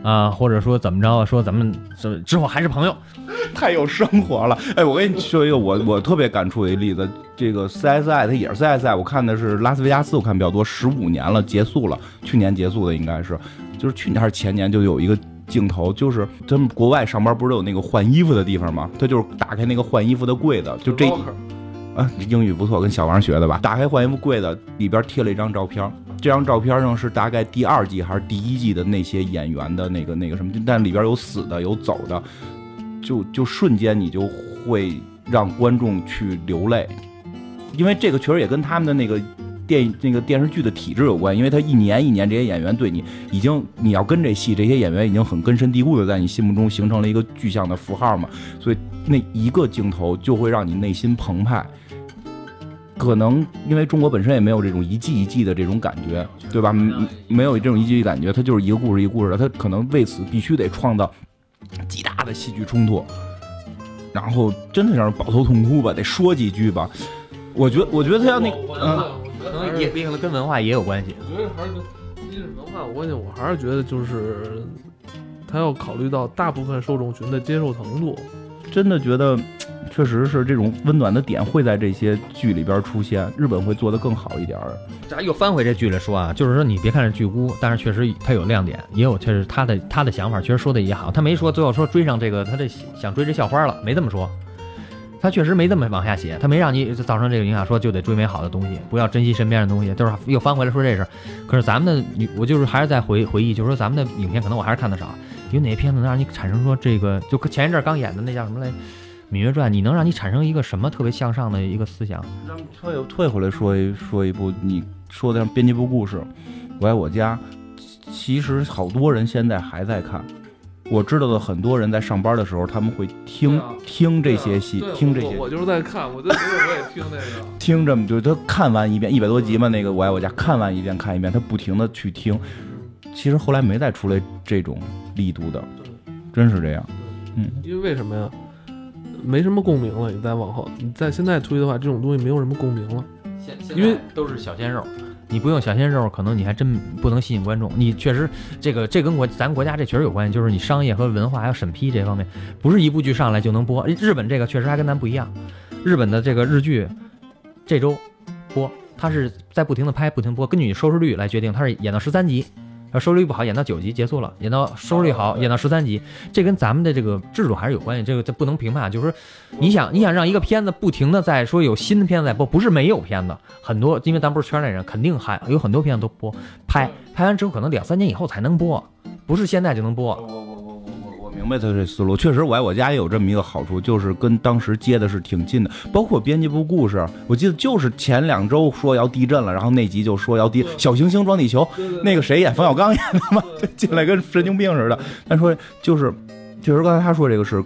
啊，或者说怎么着，说咱们之后还是朋友，太有生活了。哎，我跟你说一个我我特别感触的一个例子，这个 CSI 它也是 CSI，我看的是拉斯维加斯，我看比较多，十五年了，结束了，去年结束的应该是，就是去年还是前年就有一个。镜头就是他们国外上班不是有那个换衣服的地方吗？他就是打开那个换衣服的柜子，就这啊，英语不错，跟小王学的吧？打开换衣服柜子里边贴了一张照片，这张照片上是大概第二季还是第一季的那些演员的那个那个什么，但里边有死的有走的，就就瞬间你就会让观众去流泪，因为这个确实也跟他们的那个。电那个电视剧的体制有关，因为它一年一年这些演员对你已经你要跟这戏，这些演员已经很根深蒂固的在你心目中形成了一个具象的符号嘛，所以那一个镜头就会让你内心澎湃。可能因为中国本身也没有这种一季一季的这种感觉，对吧？没有这种一季一感觉，它就是一个故事一个故事的，它可能为此必须得创造极大的戏剧冲突，然后真的让人抱头痛哭吧，得说几句吧。我觉得，我觉得他要那个，嗯，也也可能跟文化也有关系。我觉得还是跟一是文化有关系，我还是觉得就是他要考虑到大部分受众群的接受程度。真的觉得，确实是这种温暖的点会在这些剧里边出现，日本会做得更好一点儿。咱又翻回这剧来说啊，就是说你别看是剧孤，但是确实它有亮点，也有确实他的他的想法，确实说的也好。他没说最后说追上这个他这想追这校花了，没这么说。他确实没这么往下写，他没让你造成这个影响，说就得追美好的东西，不要珍惜身边的东西，就是又翻回来说这事。可是咱们的你，我就是还是在回回忆，就是说咱们的影片可能我还是看的少，有哪些片子能让你产生说这个，就前一阵刚演的那叫什么来，《芈月传》，你能让你产生一个什么特别向上的一个思想？咱们退退回来说一说一部你说的像编辑部故事，《我爱我家》，其实好多人现在还在看。我知道的很多人在上班的时候，他们会听、啊听这些戏，对听这些我我就是在看，我就觉得我也听那个。听这么就他看完一遍一百多集嘛，那个《我爱我家》看完一遍看一遍，他不停的去听。其实后来没再出来这种力度的，真是这样。嗯，因为为什么呀？没什么共鸣了，你再往后，你在现在推的话，这种东西没有什么共鸣了。因为都是小鲜肉，你不用小鲜肉，可能你还真不能吸引观众。你确实这个这跟国咱国家这确实有关系，就是你商业和文化还有审批这方面，不是一部剧上来就能播。日本这个确实还跟咱不一样，日本的这个日剧这周播，它是在不停的拍，不停播，根据你收视率来决定，它是演到十三集。要收视率不好，演到九集结束了；演到收视率好，演到十三集，这跟咱们的这个制度还是有关系。这个这不能评判，就是说，你想你想让一个片子不停的在说有新的片子在播，不是没有片子，很多，因为咱不是圈内人，肯定还有很多片子都播，拍拍完之后可能两三年以后才能播，不是现在就能播。明白他这思路，确实《我爱我家》也有这么一个好处，就是跟当时接的是挺近的。包括编辑部故事，我记得就是前两周说要地震了，然后那集就说要地小行星撞地球，那个谁演冯小刚演的嘛，就进来跟神经病似的。但说就是，确实刚才他说这个是。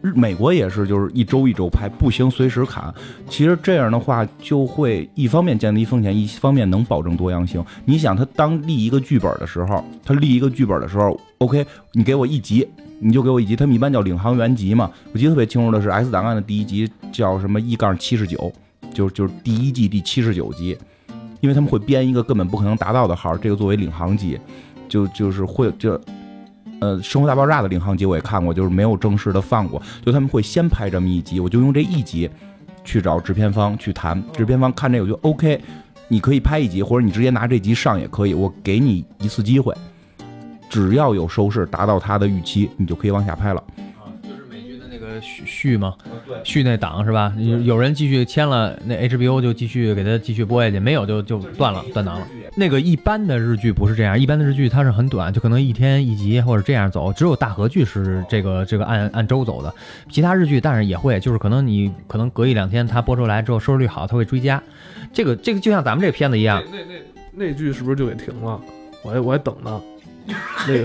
日美国也是，就是一周一周拍，不行随时砍。其实这样的话，就会一方面降低风险，一方面能保证多样性。你想，他当立一个剧本的时候，他立一个剧本的时候，OK，你给我一集，你就给我一集。他们一般叫领航员集嘛。我记得特别清楚的是，《X 档案》的第一集叫什么 E 杠七十九，就就是第一季第七十九集，因为他们会编一个根本不可能达到的号，这个作为领航集，就就是会就。呃，《生活大爆炸》的领航集我也看过，就是没有正式的放过，就他们会先拍这么一集，我就用这一集去找制片方去谈，制片方看这个就 OK，你可以拍一集，或者你直接拿这集上也可以，我给你一次机会，只要有收视达到他的预期，你就可以往下拍了。啊就是美剧的那个续续嘛，续那档是吧？有有人继续签了，那 HBO 就继续给他继续播下去，没有就就断了断档了。那个一般的日剧不是这样，一般的日剧它是很短，就可能一天一集或者这样走。只有大河剧是这个这个按按周走的，其他日剧但是也会，就是可能你可能隔一两天它播出来之后收视率好，它会追加。这个这个就像咱们这片子一样，那那那那剧是不是就给停了？我还我还等呢。那个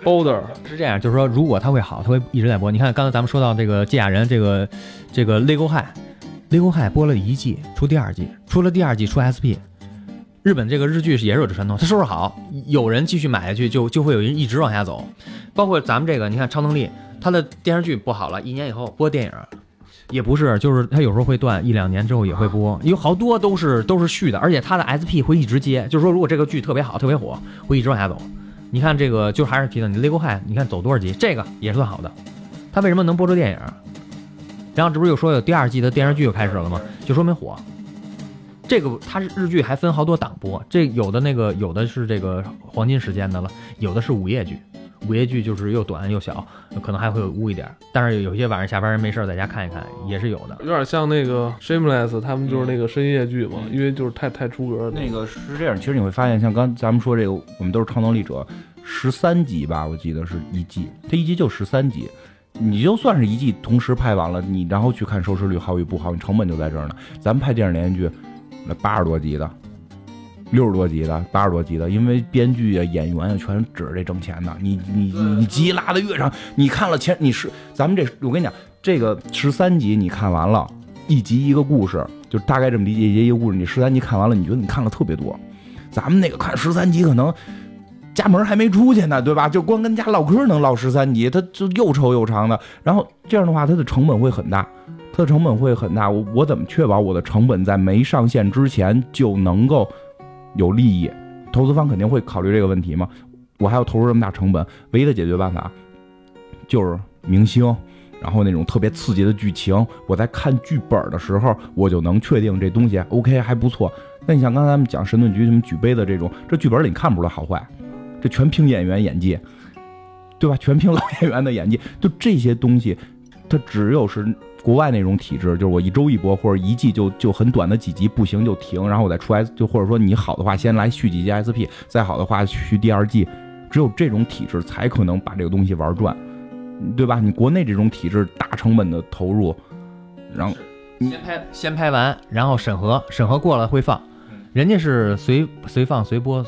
Boulder 是这样，就是说，如果它会好，它会一直在播。你看，刚才咱们说到这个《芥雅人》，这个这个《Lego High》，《Lego High》播了一季，出第二季，出了第二季出 SP。日本这个日剧是也是有这传统，它收视好，有人继续买下去，就就会有人一直往下走。包括咱们这个，你看《超能力》，它的电视剧播好了，一年以后播电影，也不是，就是它有时候会断，一两年之后也会播，有好多都是都是续的，而且它的 SP 会一直接，就是说如果这个剧特别好、特别火，会一直往下走。你看这个，就还是提到你《Lego High》，你看走多少集，这个也算好的。他为什么能播出电影？然后这不是又说有第二季的电视剧又开始了吗？就说明火。这个他是日剧还分好多档播，这有的那个有的是这个黄金时间的了，有的是午夜剧。午夜剧就是又短又小，可能还会有污一点。但是有些晚上下班人没事儿在家看一看也是有的。有点像那个 Shameless，他们就是那个深夜剧嘛，因为就是太太出格了。那个是这样，其实你会发现，像刚咱们说这个，我们都是超能力者，十三集吧，我记得是一季，它一季就十三集。你就算是一季同时拍完了，你然后去看收视率好与不好，你成本就在这儿呢。咱们拍电视连续剧，那八十多集的，六十多集的、八十多集的，因为编剧啊、演员啊全指着这挣钱的。你你你集拉的越长，你看了前你是咱们这，我跟你讲，这个十三集你看完了，一集一个故事，就大概这么理解一集一个故事。你十三集看完了，你觉得你看了特别多。咱们那个看十三集可能。家门还没出去呢，对吧？就光跟家唠嗑能唠十三集，它就又臭又长的。然后这样的话，它的成本会很大，它的成本会很大。我我怎么确保我的成本在没上线之前就能够有利益？投资方肯定会考虑这个问题嘛。我还要投入这么大成本，唯一的解决办法就是明星，然后那种特别刺激的剧情。我在看剧本的时候，我就能确定这东西 OK 还不错。那你像刚才咱们讲神盾局什么举杯的这种，这剧本里看不出来好坏。这全凭演员演技，对吧？全凭老演员的演技。就这些东西，它只有是国外那种体制，就是我一周一播，或者一季就就很短的几集，不行就停，然后我再出 S，就或者说你好的话先来续几集 SP，再好的话续第二季。只有这种体制才可能把这个东西玩转，对吧？你国内这种体制大成本的投入，然后先拍先拍完，然后审核审核过了会放，人家是随随放随播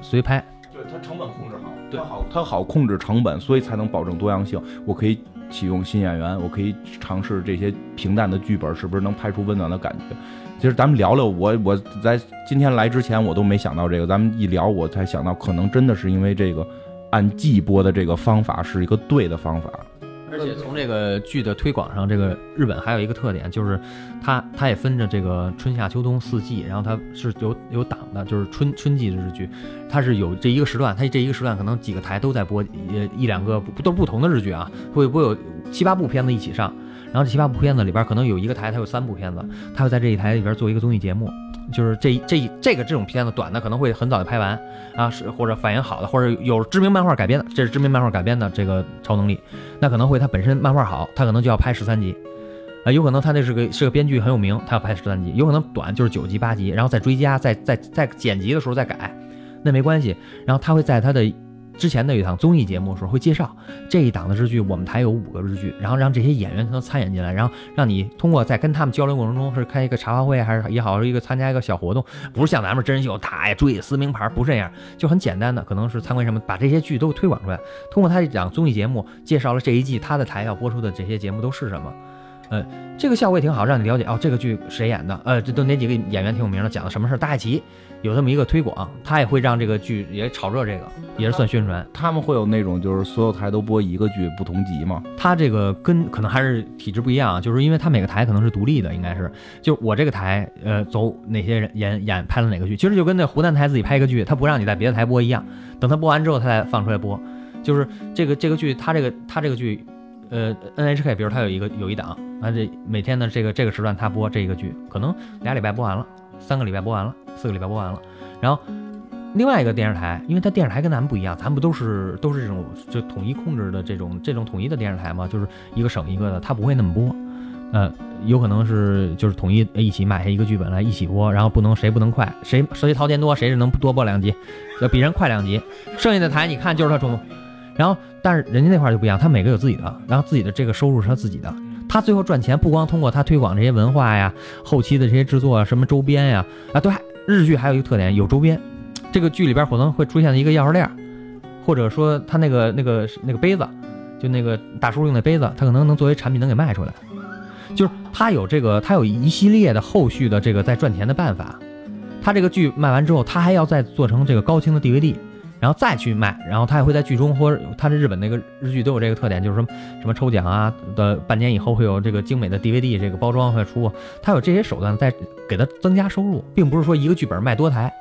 随拍。对它成本控制好，对，好，它好控制成本，所以才能保证多样性。我可以启用新演员，我可以尝试这些平淡的剧本，是不是能拍出温暖的感觉？其实咱们聊聊，我我在今天来之前我都没想到这个，咱们一聊我才想到，可能真的是因为这个按季播的这个方法是一个对的方法。而且从这个剧的推广上，这个日本还有一个特点，就是它它也分着这个春夏秋冬四季，然后它是有有档的，就是春春季的日剧，它是有这一个时段，它这一个时段可能几个台都在播，呃一两个不都不同的日剧啊，会播有七八部片子一起上，然后这七八部片子里边可能有一个台它有三部片子，它会在这一台里边做一个综艺节目。就是这这这个这种片子短的可能会很早就拍完啊，是或者反应好的，或者有知名漫画改编的，这是知名漫画改编的这个超能力，那可能会他本身漫画好，他可能就要拍十三集，啊，有可能他那是个是个编剧很有名，他要拍十三集，有可能短就是九集八集，然后再追加，再再再剪辑的时候再改，那没关系，然后他会在他的。之前的一档综艺节目的时候会介绍这一档的日剧，我们台有五个日剧，然后让这些演员全都参演进来，然后让你通过在跟他们交流过程中是开一个茶话会还是也好，是一个参加一个小活动，不是像咱们真人秀打呀追撕名牌，不是这样，就很简单的，可能是参观什么，把这些剧都推广出来，通过他这档综艺节目介绍了这一季他的台要播出的这些节目都是什么，呃，这个效果也挺好，让你了解哦这个剧谁演的，呃，这都哪几个演员挺有名的，讲的什么事儿？大爱奇。有这么一个推广，他也会让这个剧也炒热这个，也是算宣传。他们会有那种就是所有台都播一个剧不同集吗？他这个跟可能还是体制不一样，就是因为他每个台可能是独立的，应该是就我这个台呃走哪些人演演拍了哪个剧，其实就跟那湖南台自己拍一个剧，他不让你在别的台播一样，等他播完之后他才放出来播。就是这个这个剧，他这个他这个剧，呃 NHK 比如他有一个有一档，啊这每天的这个这个时段他播这一个剧，可能俩礼拜播完了，三个礼拜播完了。四个礼拜播完了，然后另外一个电视台，因为它电视台跟咱们不一样，咱们不都是都是这种就统一控制的这种这种统一的电视台嘛，就是一个省一个的，它不会那么播，呃，有可能是就是统一一起买下一个剧本来一起播，然后不能谁不能快，谁谁掏钱多，谁是能多播两集，要比人快两集，剩下的台你看就是他中，然后但是人家那块就不一样，他每个有自己的，然后自己的这个收入是他自己的。他最后赚钱不光通过他推广这些文化呀，后期的这些制作啊，什么周边呀，啊，对，日剧还有一个特点，有周边。这个剧里边可能会出现的一个钥匙链，或者说他那个那个那个杯子，就那个大叔用的杯子，他可能能作为产品能给卖出来。就是他有这个，他有一系列的后续的这个在赚钱的办法。他这个剧卖完之后，他还要再做成这个高清的 DVD。然后再去卖，然后他也会在剧中，或者他的日本那个日剧都有这个特点，就是什么什么抽奖啊的，半年以后会有这个精美的 DVD 这个包装会出，他有这些手段在给他增加收入，并不是说一个剧本卖多台，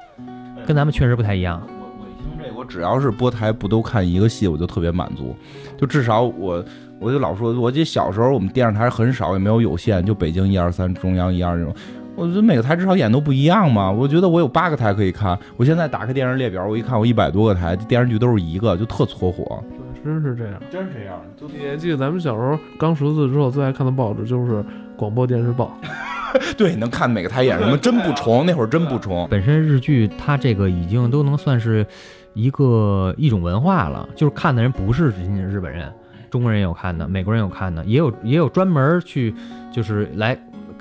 跟咱们确实不太一样。我我一听这，我只要是播台不都看一个戏，我就特别满足，就至少我我就老说，我记得小时候我们电视台很少，也没有有线，就北京一二三，中央一二那种。我觉得每个台至少演都不一样嘛。我觉得我有八个台可以看。我现在打开电视列表，我一看，我一百多个台，电视剧都是一个，就特搓火。真是这样，真是这样。就你还记得咱们小时候刚识字之后最爱看的报纸就是广播电视报。对，能看每个台演什么，真不重。那会儿真不重。本身日剧它这个已经都能算是一个一种文化了，就是看的人不是仅仅是日本人，中国人也有看的，美国人有看的，也有也有专门去就是来。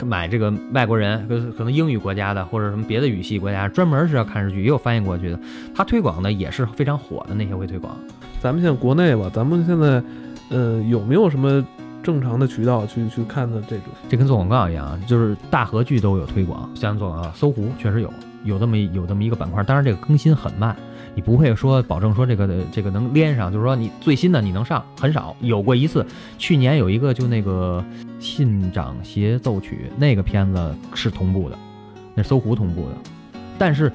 买这个外国人，可能英语国家的或者什么别的语系国家，专门是要看日剧，也有翻译过去的。他推广的也是非常火的那些会推广。咱们现在国内吧，咱们现在，呃，有没有什么正常的渠道去去看的这种？这跟做广告一样，就是大合剧都有推广。像做广告，搜狐确实有有这么有这么一个板块，当然这个更新很慢，你不会说保证说这个这个能连上，就是说你最新的你能上很少。有过一次，去年有一个就那个《信长协奏曲》那个片子是同步的，那搜狐同步的，但是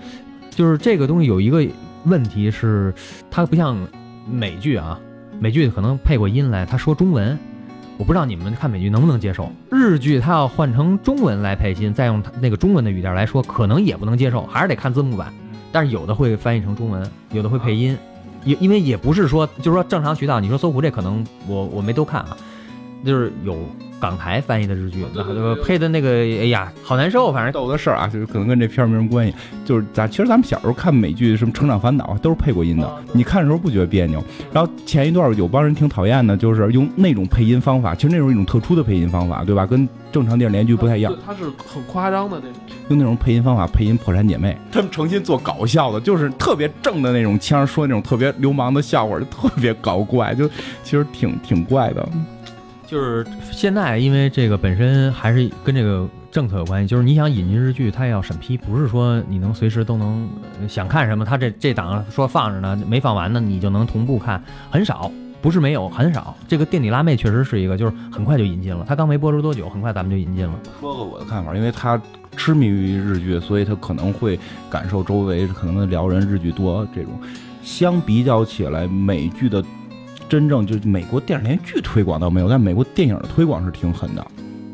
就是这个东西有一个问题是，它不像美剧啊，美剧可能配过音来，他说中文。我不知道你们看美剧能不能接受日剧，它要换成中文来配音，再用那个中文的语调来说，可能也不能接受，还是得看字幕版。但是有的会翻译成中文，有的会配音，因因为也不是说就是说正常渠道，你说搜狐这可能我我没都看啊，就是有港台翻译的日剧，那个配的那个，哎呀，好难受，反正逗的事儿啊，就是可能跟这片儿没什么关系。就是咱其实咱们小时候看美剧，什么《成长烦恼》都是配过音的，你看的时候不觉得别扭。然后前一段有帮人挺讨厌的，就是用那种配音方法，其实那种一种特殊的配音方法，对吧？跟正常电视连续剧不太一样。它是很夸张的那种。用那种配音方法配音《破产姐妹》，他们诚心做搞笑的，就是特别正的那种腔，说那种特别流氓的笑话，就特别搞怪，就其实挺挺怪的。就是现在，因为这个本身还是跟这个政策有关系，就是你想引进日剧，它要审批，不是说你能随时都能想看什么，它这这档说放着呢，没放完呢，你就能同步看，很少，不是没有，很少。这个垫底辣妹确实是一个，就是很快就引进了，它刚没播出多久，很快咱们就引进了。说个我的看法，因为他痴迷于日剧，所以他可能会感受周围可能的撩人日剧多这种。相比较起来，美剧的真正就美国电视连剧推广倒没有，但美国电影的推广是挺狠的。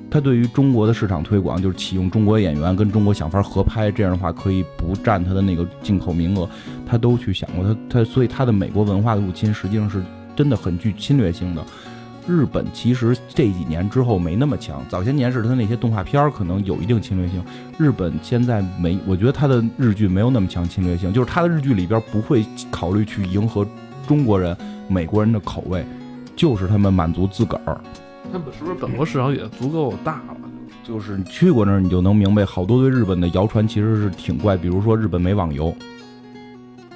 他对于中国的市场推广，就是启用中国演员跟中国想法合拍，这样的话可以不占他的那个进口名额，他都去想过。他他所以他的美国文化的入侵实际上是真的很具侵略性的。日本其实这几年之后没那么强，早些年是他那些动画片儿可能有一定侵略性。日本现在没，我觉得他的日剧没有那么强侵略性，就是他的日剧里边不会考虑去迎合中国人、美国人的口味，就是他们满足自个儿。他们是不是本国市场也足够大了？就是你去过那儿，你就能明白，好多对日本的谣传其实是挺怪。比如说，日本没网游，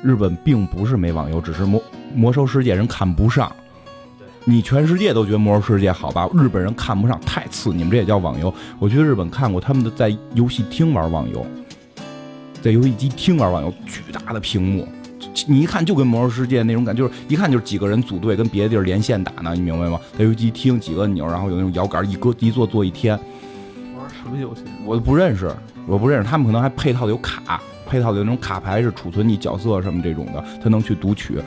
日本并不是没网游，只是魔魔兽世界人看不上。你全世界都觉得魔兽世界好吧？日本人看不上，太次，你们这也叫网游？我去日本看过他们的在游戏厅玩网游，在游戏机厅玩网游，巨大的屏幕，你一看就跟魔兽世界那种感觉，就是一看就是几个人组队跟别的地儿连线打呢，你明白吗？在游戏机厅几个钮，然后有那种摇杆，一搁一坐坐一天。玩什么游戏？我不认识，我不认识，他们可能还配套的有卡，配套的有那种卡牌是储存你角色什么这种的，他能去读取。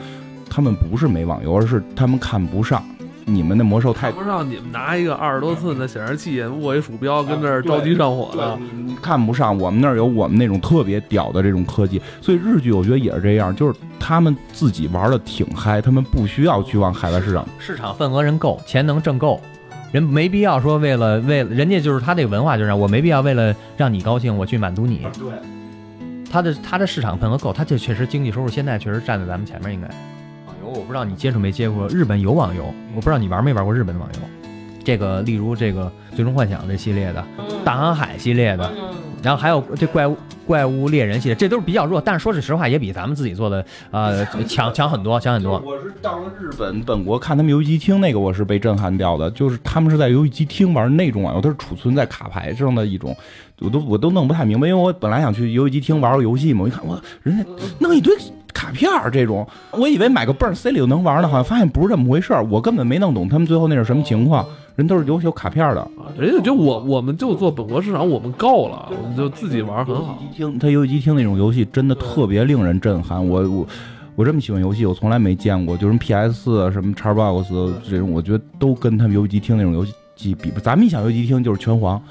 他们不是没网游，而是他们看不上你们的魔兽太看不上你们拿一个二十多寸的显示器，握一鼠标跟那儿着急上火的。看不上我们那儿有我们那种特别屌的这种科技，所以日剧我觉得也是这样，就是他们自己玩的挺嗨，他们不需要去往海外市场。市场份额人够，钱能挣够，人没必要说为了为了人家就是他这个文化就是让我没必要为了让你高兴我去满足你。对，他的他的市场份额够，他这确实经济收入现在确实站在咱们前面应该。我不知道你接触没接触过，日本有网游，我不知道你玩没玩过日本的网游。这个例如这个《最终幻想》这系列的，《大航海》系列的，然后还有这怪物怪物猎人系列，这都是比较弱，但是说句实话，也比咱们自己做的呃强强很多，强很多。我是到了日本本国看他们游戏机厅那个，我是被震撼掉的，就是他们是在游戏机厅玩那种网游，它是储存在卡牌上的一种，我都我都弄不太明白，因为我本来想去游戏机厅玩个游戏嘛，我一看我人家弄一堆。卡片儿这种，我以为买个泵塞里就能玩呢，好像发现不是这么回事儿。我根本没弄懂他们最后那是什么情况，人都是有有卡片儿的。人家就我我们就做本国市场，我们够了，我们就自己玩很好。机厅，它游戏机厅那种游戏真的特别令人震撼。我我我这么喜欢游戏，我从来没见过，就是 PS 四、什么 Xbox 这种，我觉得都跟他们游戏机厅那种游戏机比不。咱们一想游戏机厅就是拳皇，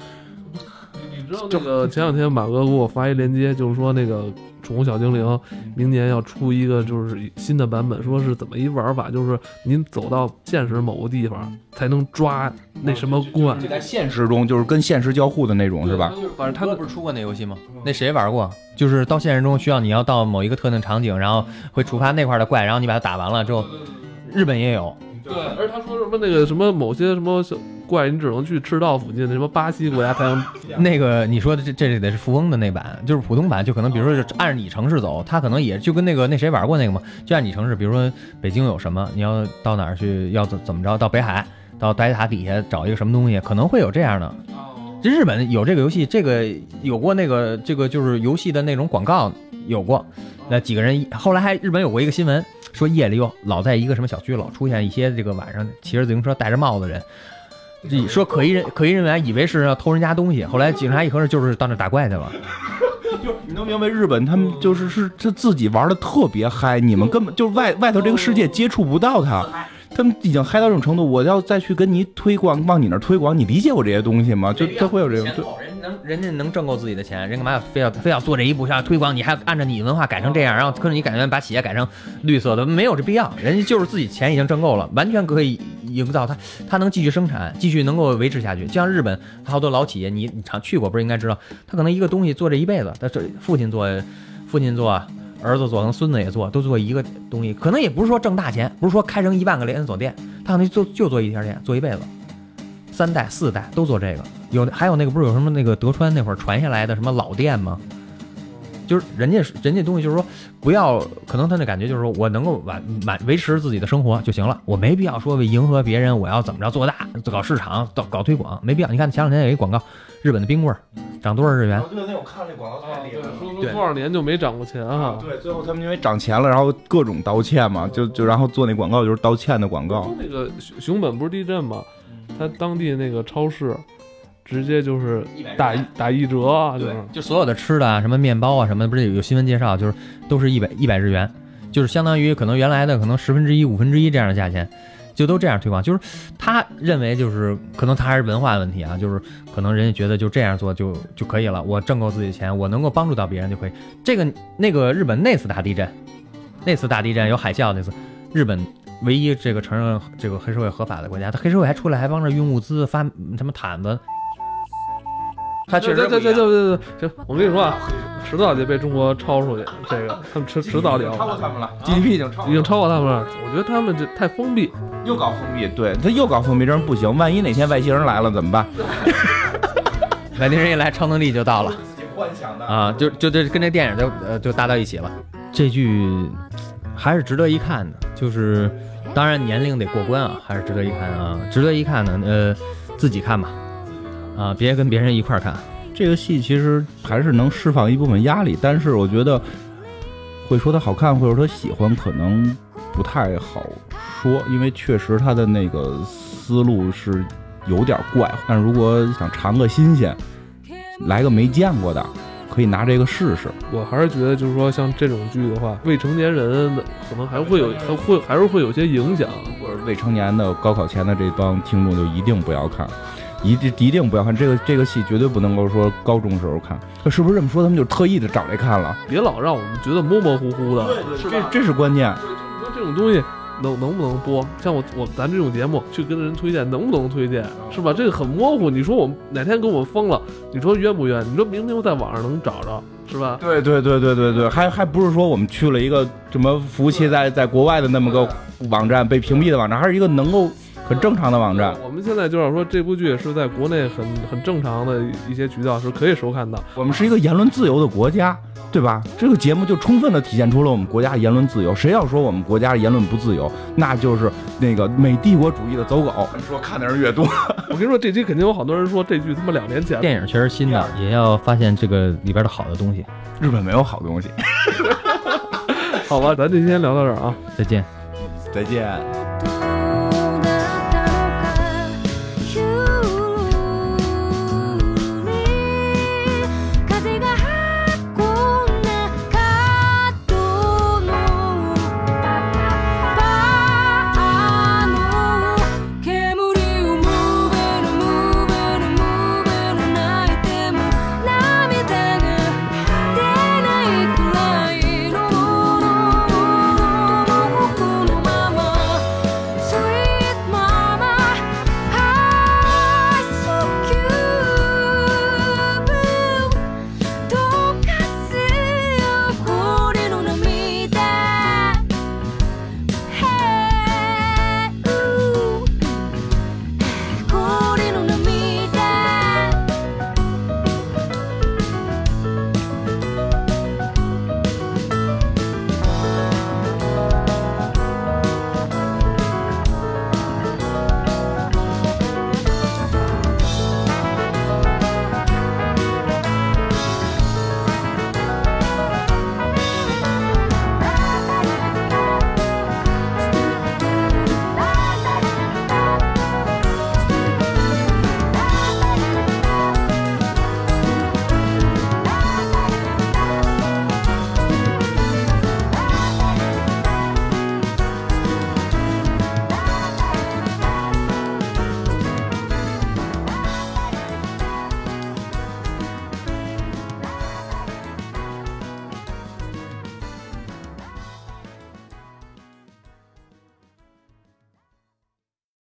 你知道这个前两天马哥给我发一链接，就是说那个宠物小精灵明年要出一个就是新的版本，说是怎么一玩法，就是您走到现实某个地方才能抓那什么怪就。在现实中就是跟现实交互的那种是吧？反正他们不是出过那游戏吗？那谁玩过？就是到现实中需要你要到某一个特定场景，然后会触发那块的怪，然后你把它打完了之后，日本也有。对，而且他说什么那个什么某些什么小怪，你只能去赤道附近的什么巴西国家才能。那个你说的这这得是富翁的那版，就是普通版，就可能比如说就 按着你城市走，他可能也就跟那个那谁玩过那个嘛，就按你城市，比如说北京有什么，你要到哪儿去，要怎怎么着，到北海，到白塔底下找一个什么东西，可能会有这样的。这日本有这个游戏，这个有过那个这个就是游戏的那种广告有过，那几个人后来还日本有过一个新闻，说夜里又老在一个什么小区老出现一些这个晚上骑着自行车戴着帽子的人。你说可疑人可疑人员以为是要偷人家东西，后来警察一核实就是到那打怪去了。就 你能明白，日本他们就是是他自己玩的特别嗨，你们根本就外外头这个世界接触不到他，他们已经嗨到这种程度，我要再去跟你推广，往你那儿推广，你理解我这些东西吗？就他会有这种对。人能人家能挣够自己的钱，人干嘛要非要非要做这一步，想要推广，你还按照你的文化改成这样，然后跟着你改成把企业改成绿色的，没有这必要。人家就是自己钱已经挣够了，完全可以营造他他能继续生产，继续能够维持下去。就像日本好多老企业，你你常去过不是应该知道，他可能一个东西做这一辈子，他这父亲做，父亲做。儿子做，可能孙子也做，都做一个东西，可能也不是说挣大钱，不是说开成一万个连锁店，他可能就就做一家店，做一辈子，三代四代都做这个。有还有那个不是有什么那个德川那会儿传下来的什么老店吗？就是人家人家东西就是说不要，可能他那感觉就是说我能够完满维持自己的生活就行了，我没必要说为迎合别人，我要怎么着做大搞市场搞搞推广，没必要。你看前两天有一广告，日本的冰棍儿涨多少日元？对，那我看那广告太厉害了。说多少年就没涨过钱啊？对，最后他们因为涨钱了，然后各种道歉嘛，就就然后做那广告就是道歉的广告。那个熊熊本不是地震吗？他当地那个超市直接就是打一打一折对，就所有的吃的啊，什么面包啊什么的，不是有有新闻介绍，就是都是一百一百日元，就是相当于可能原来的可能十分之一、五分之一这样的价钱，就都这样推广。就是他认为就是可能他还是文化问题啊，就是可能人家觉得就这样做就就可以了，我挣够自己的钱，我能够帮助到别人就可以。这个那个日本那次大地震，那次大地震有海啸那次，日本。唯一这个承认这个黑社会合法的国家，他黑社会还出来还帮着运物资发什么毯子，他确实对对对对对对，就我跟你说啊，迟早得被中国超出去，这个他们迟迟早得要超过他们了，GDP 已经超已经超过他们了。我觉得他们这太封闭，又搞封闭，对他又搞封闭，这样不行。万一哪天外星人来了怎么办？外星人一来，超能力就到了自己幻想的啊，就就这跟这电影就呃就搭到一起了。这剧还是值得一看的，就是当然年龄得过关啊，还是值得一看啊，值得一看的。呃，自己看吧，啊，别跟别人一块儿看。这个戏其实还是能释放一部分压力，但是我觉得会说它好看，或者说喜欢，可能不太好说，因为确实它的那个思路是有点怪。但如果想尝个新鲜，来个没见过的，可以拿这个试试。我还是觉得就是说像这种剧的话，未成年人可能还会有还会还是会有些影响。或者未成年的高考前的这帮听众就一定不要看，一定一定不要看这个这个戏，绝对不能够说高中时候看。是不是这么说？他们就特意的找来看了？别老让我们觉得模模糊糊的，是这吧？这是关键。说这种东西能能不能播？像我我咱这种节目去跟人推荐，能不能推荐？是吧？这个很模糊。你说我哪天给我们封了，你说冤不冤？你说明明在网上能找着，是吧？对对对对对对，还还不是说我们去了一个什么服务器在在国外的那么个网站被屏蔽的网站，还是一个能够很正常的网站。我们现在就是说这部剧是在国内很很正常的一些渠道是可以收看到。我们是一个言论自由的国家，对吧？这个节目就充分的体现出了我们国家言论自由。谁要说我们国家言论不自由，那就是那个美帝国主义的走狗。说看的人越多，我跟你说，这期肯定有好多人说这剧他妈两年前。电影确实新的，也要发现这个里边的好的东西。日本没有好东西。好吧，咱这期先聊到这儿啊。再见。再见。「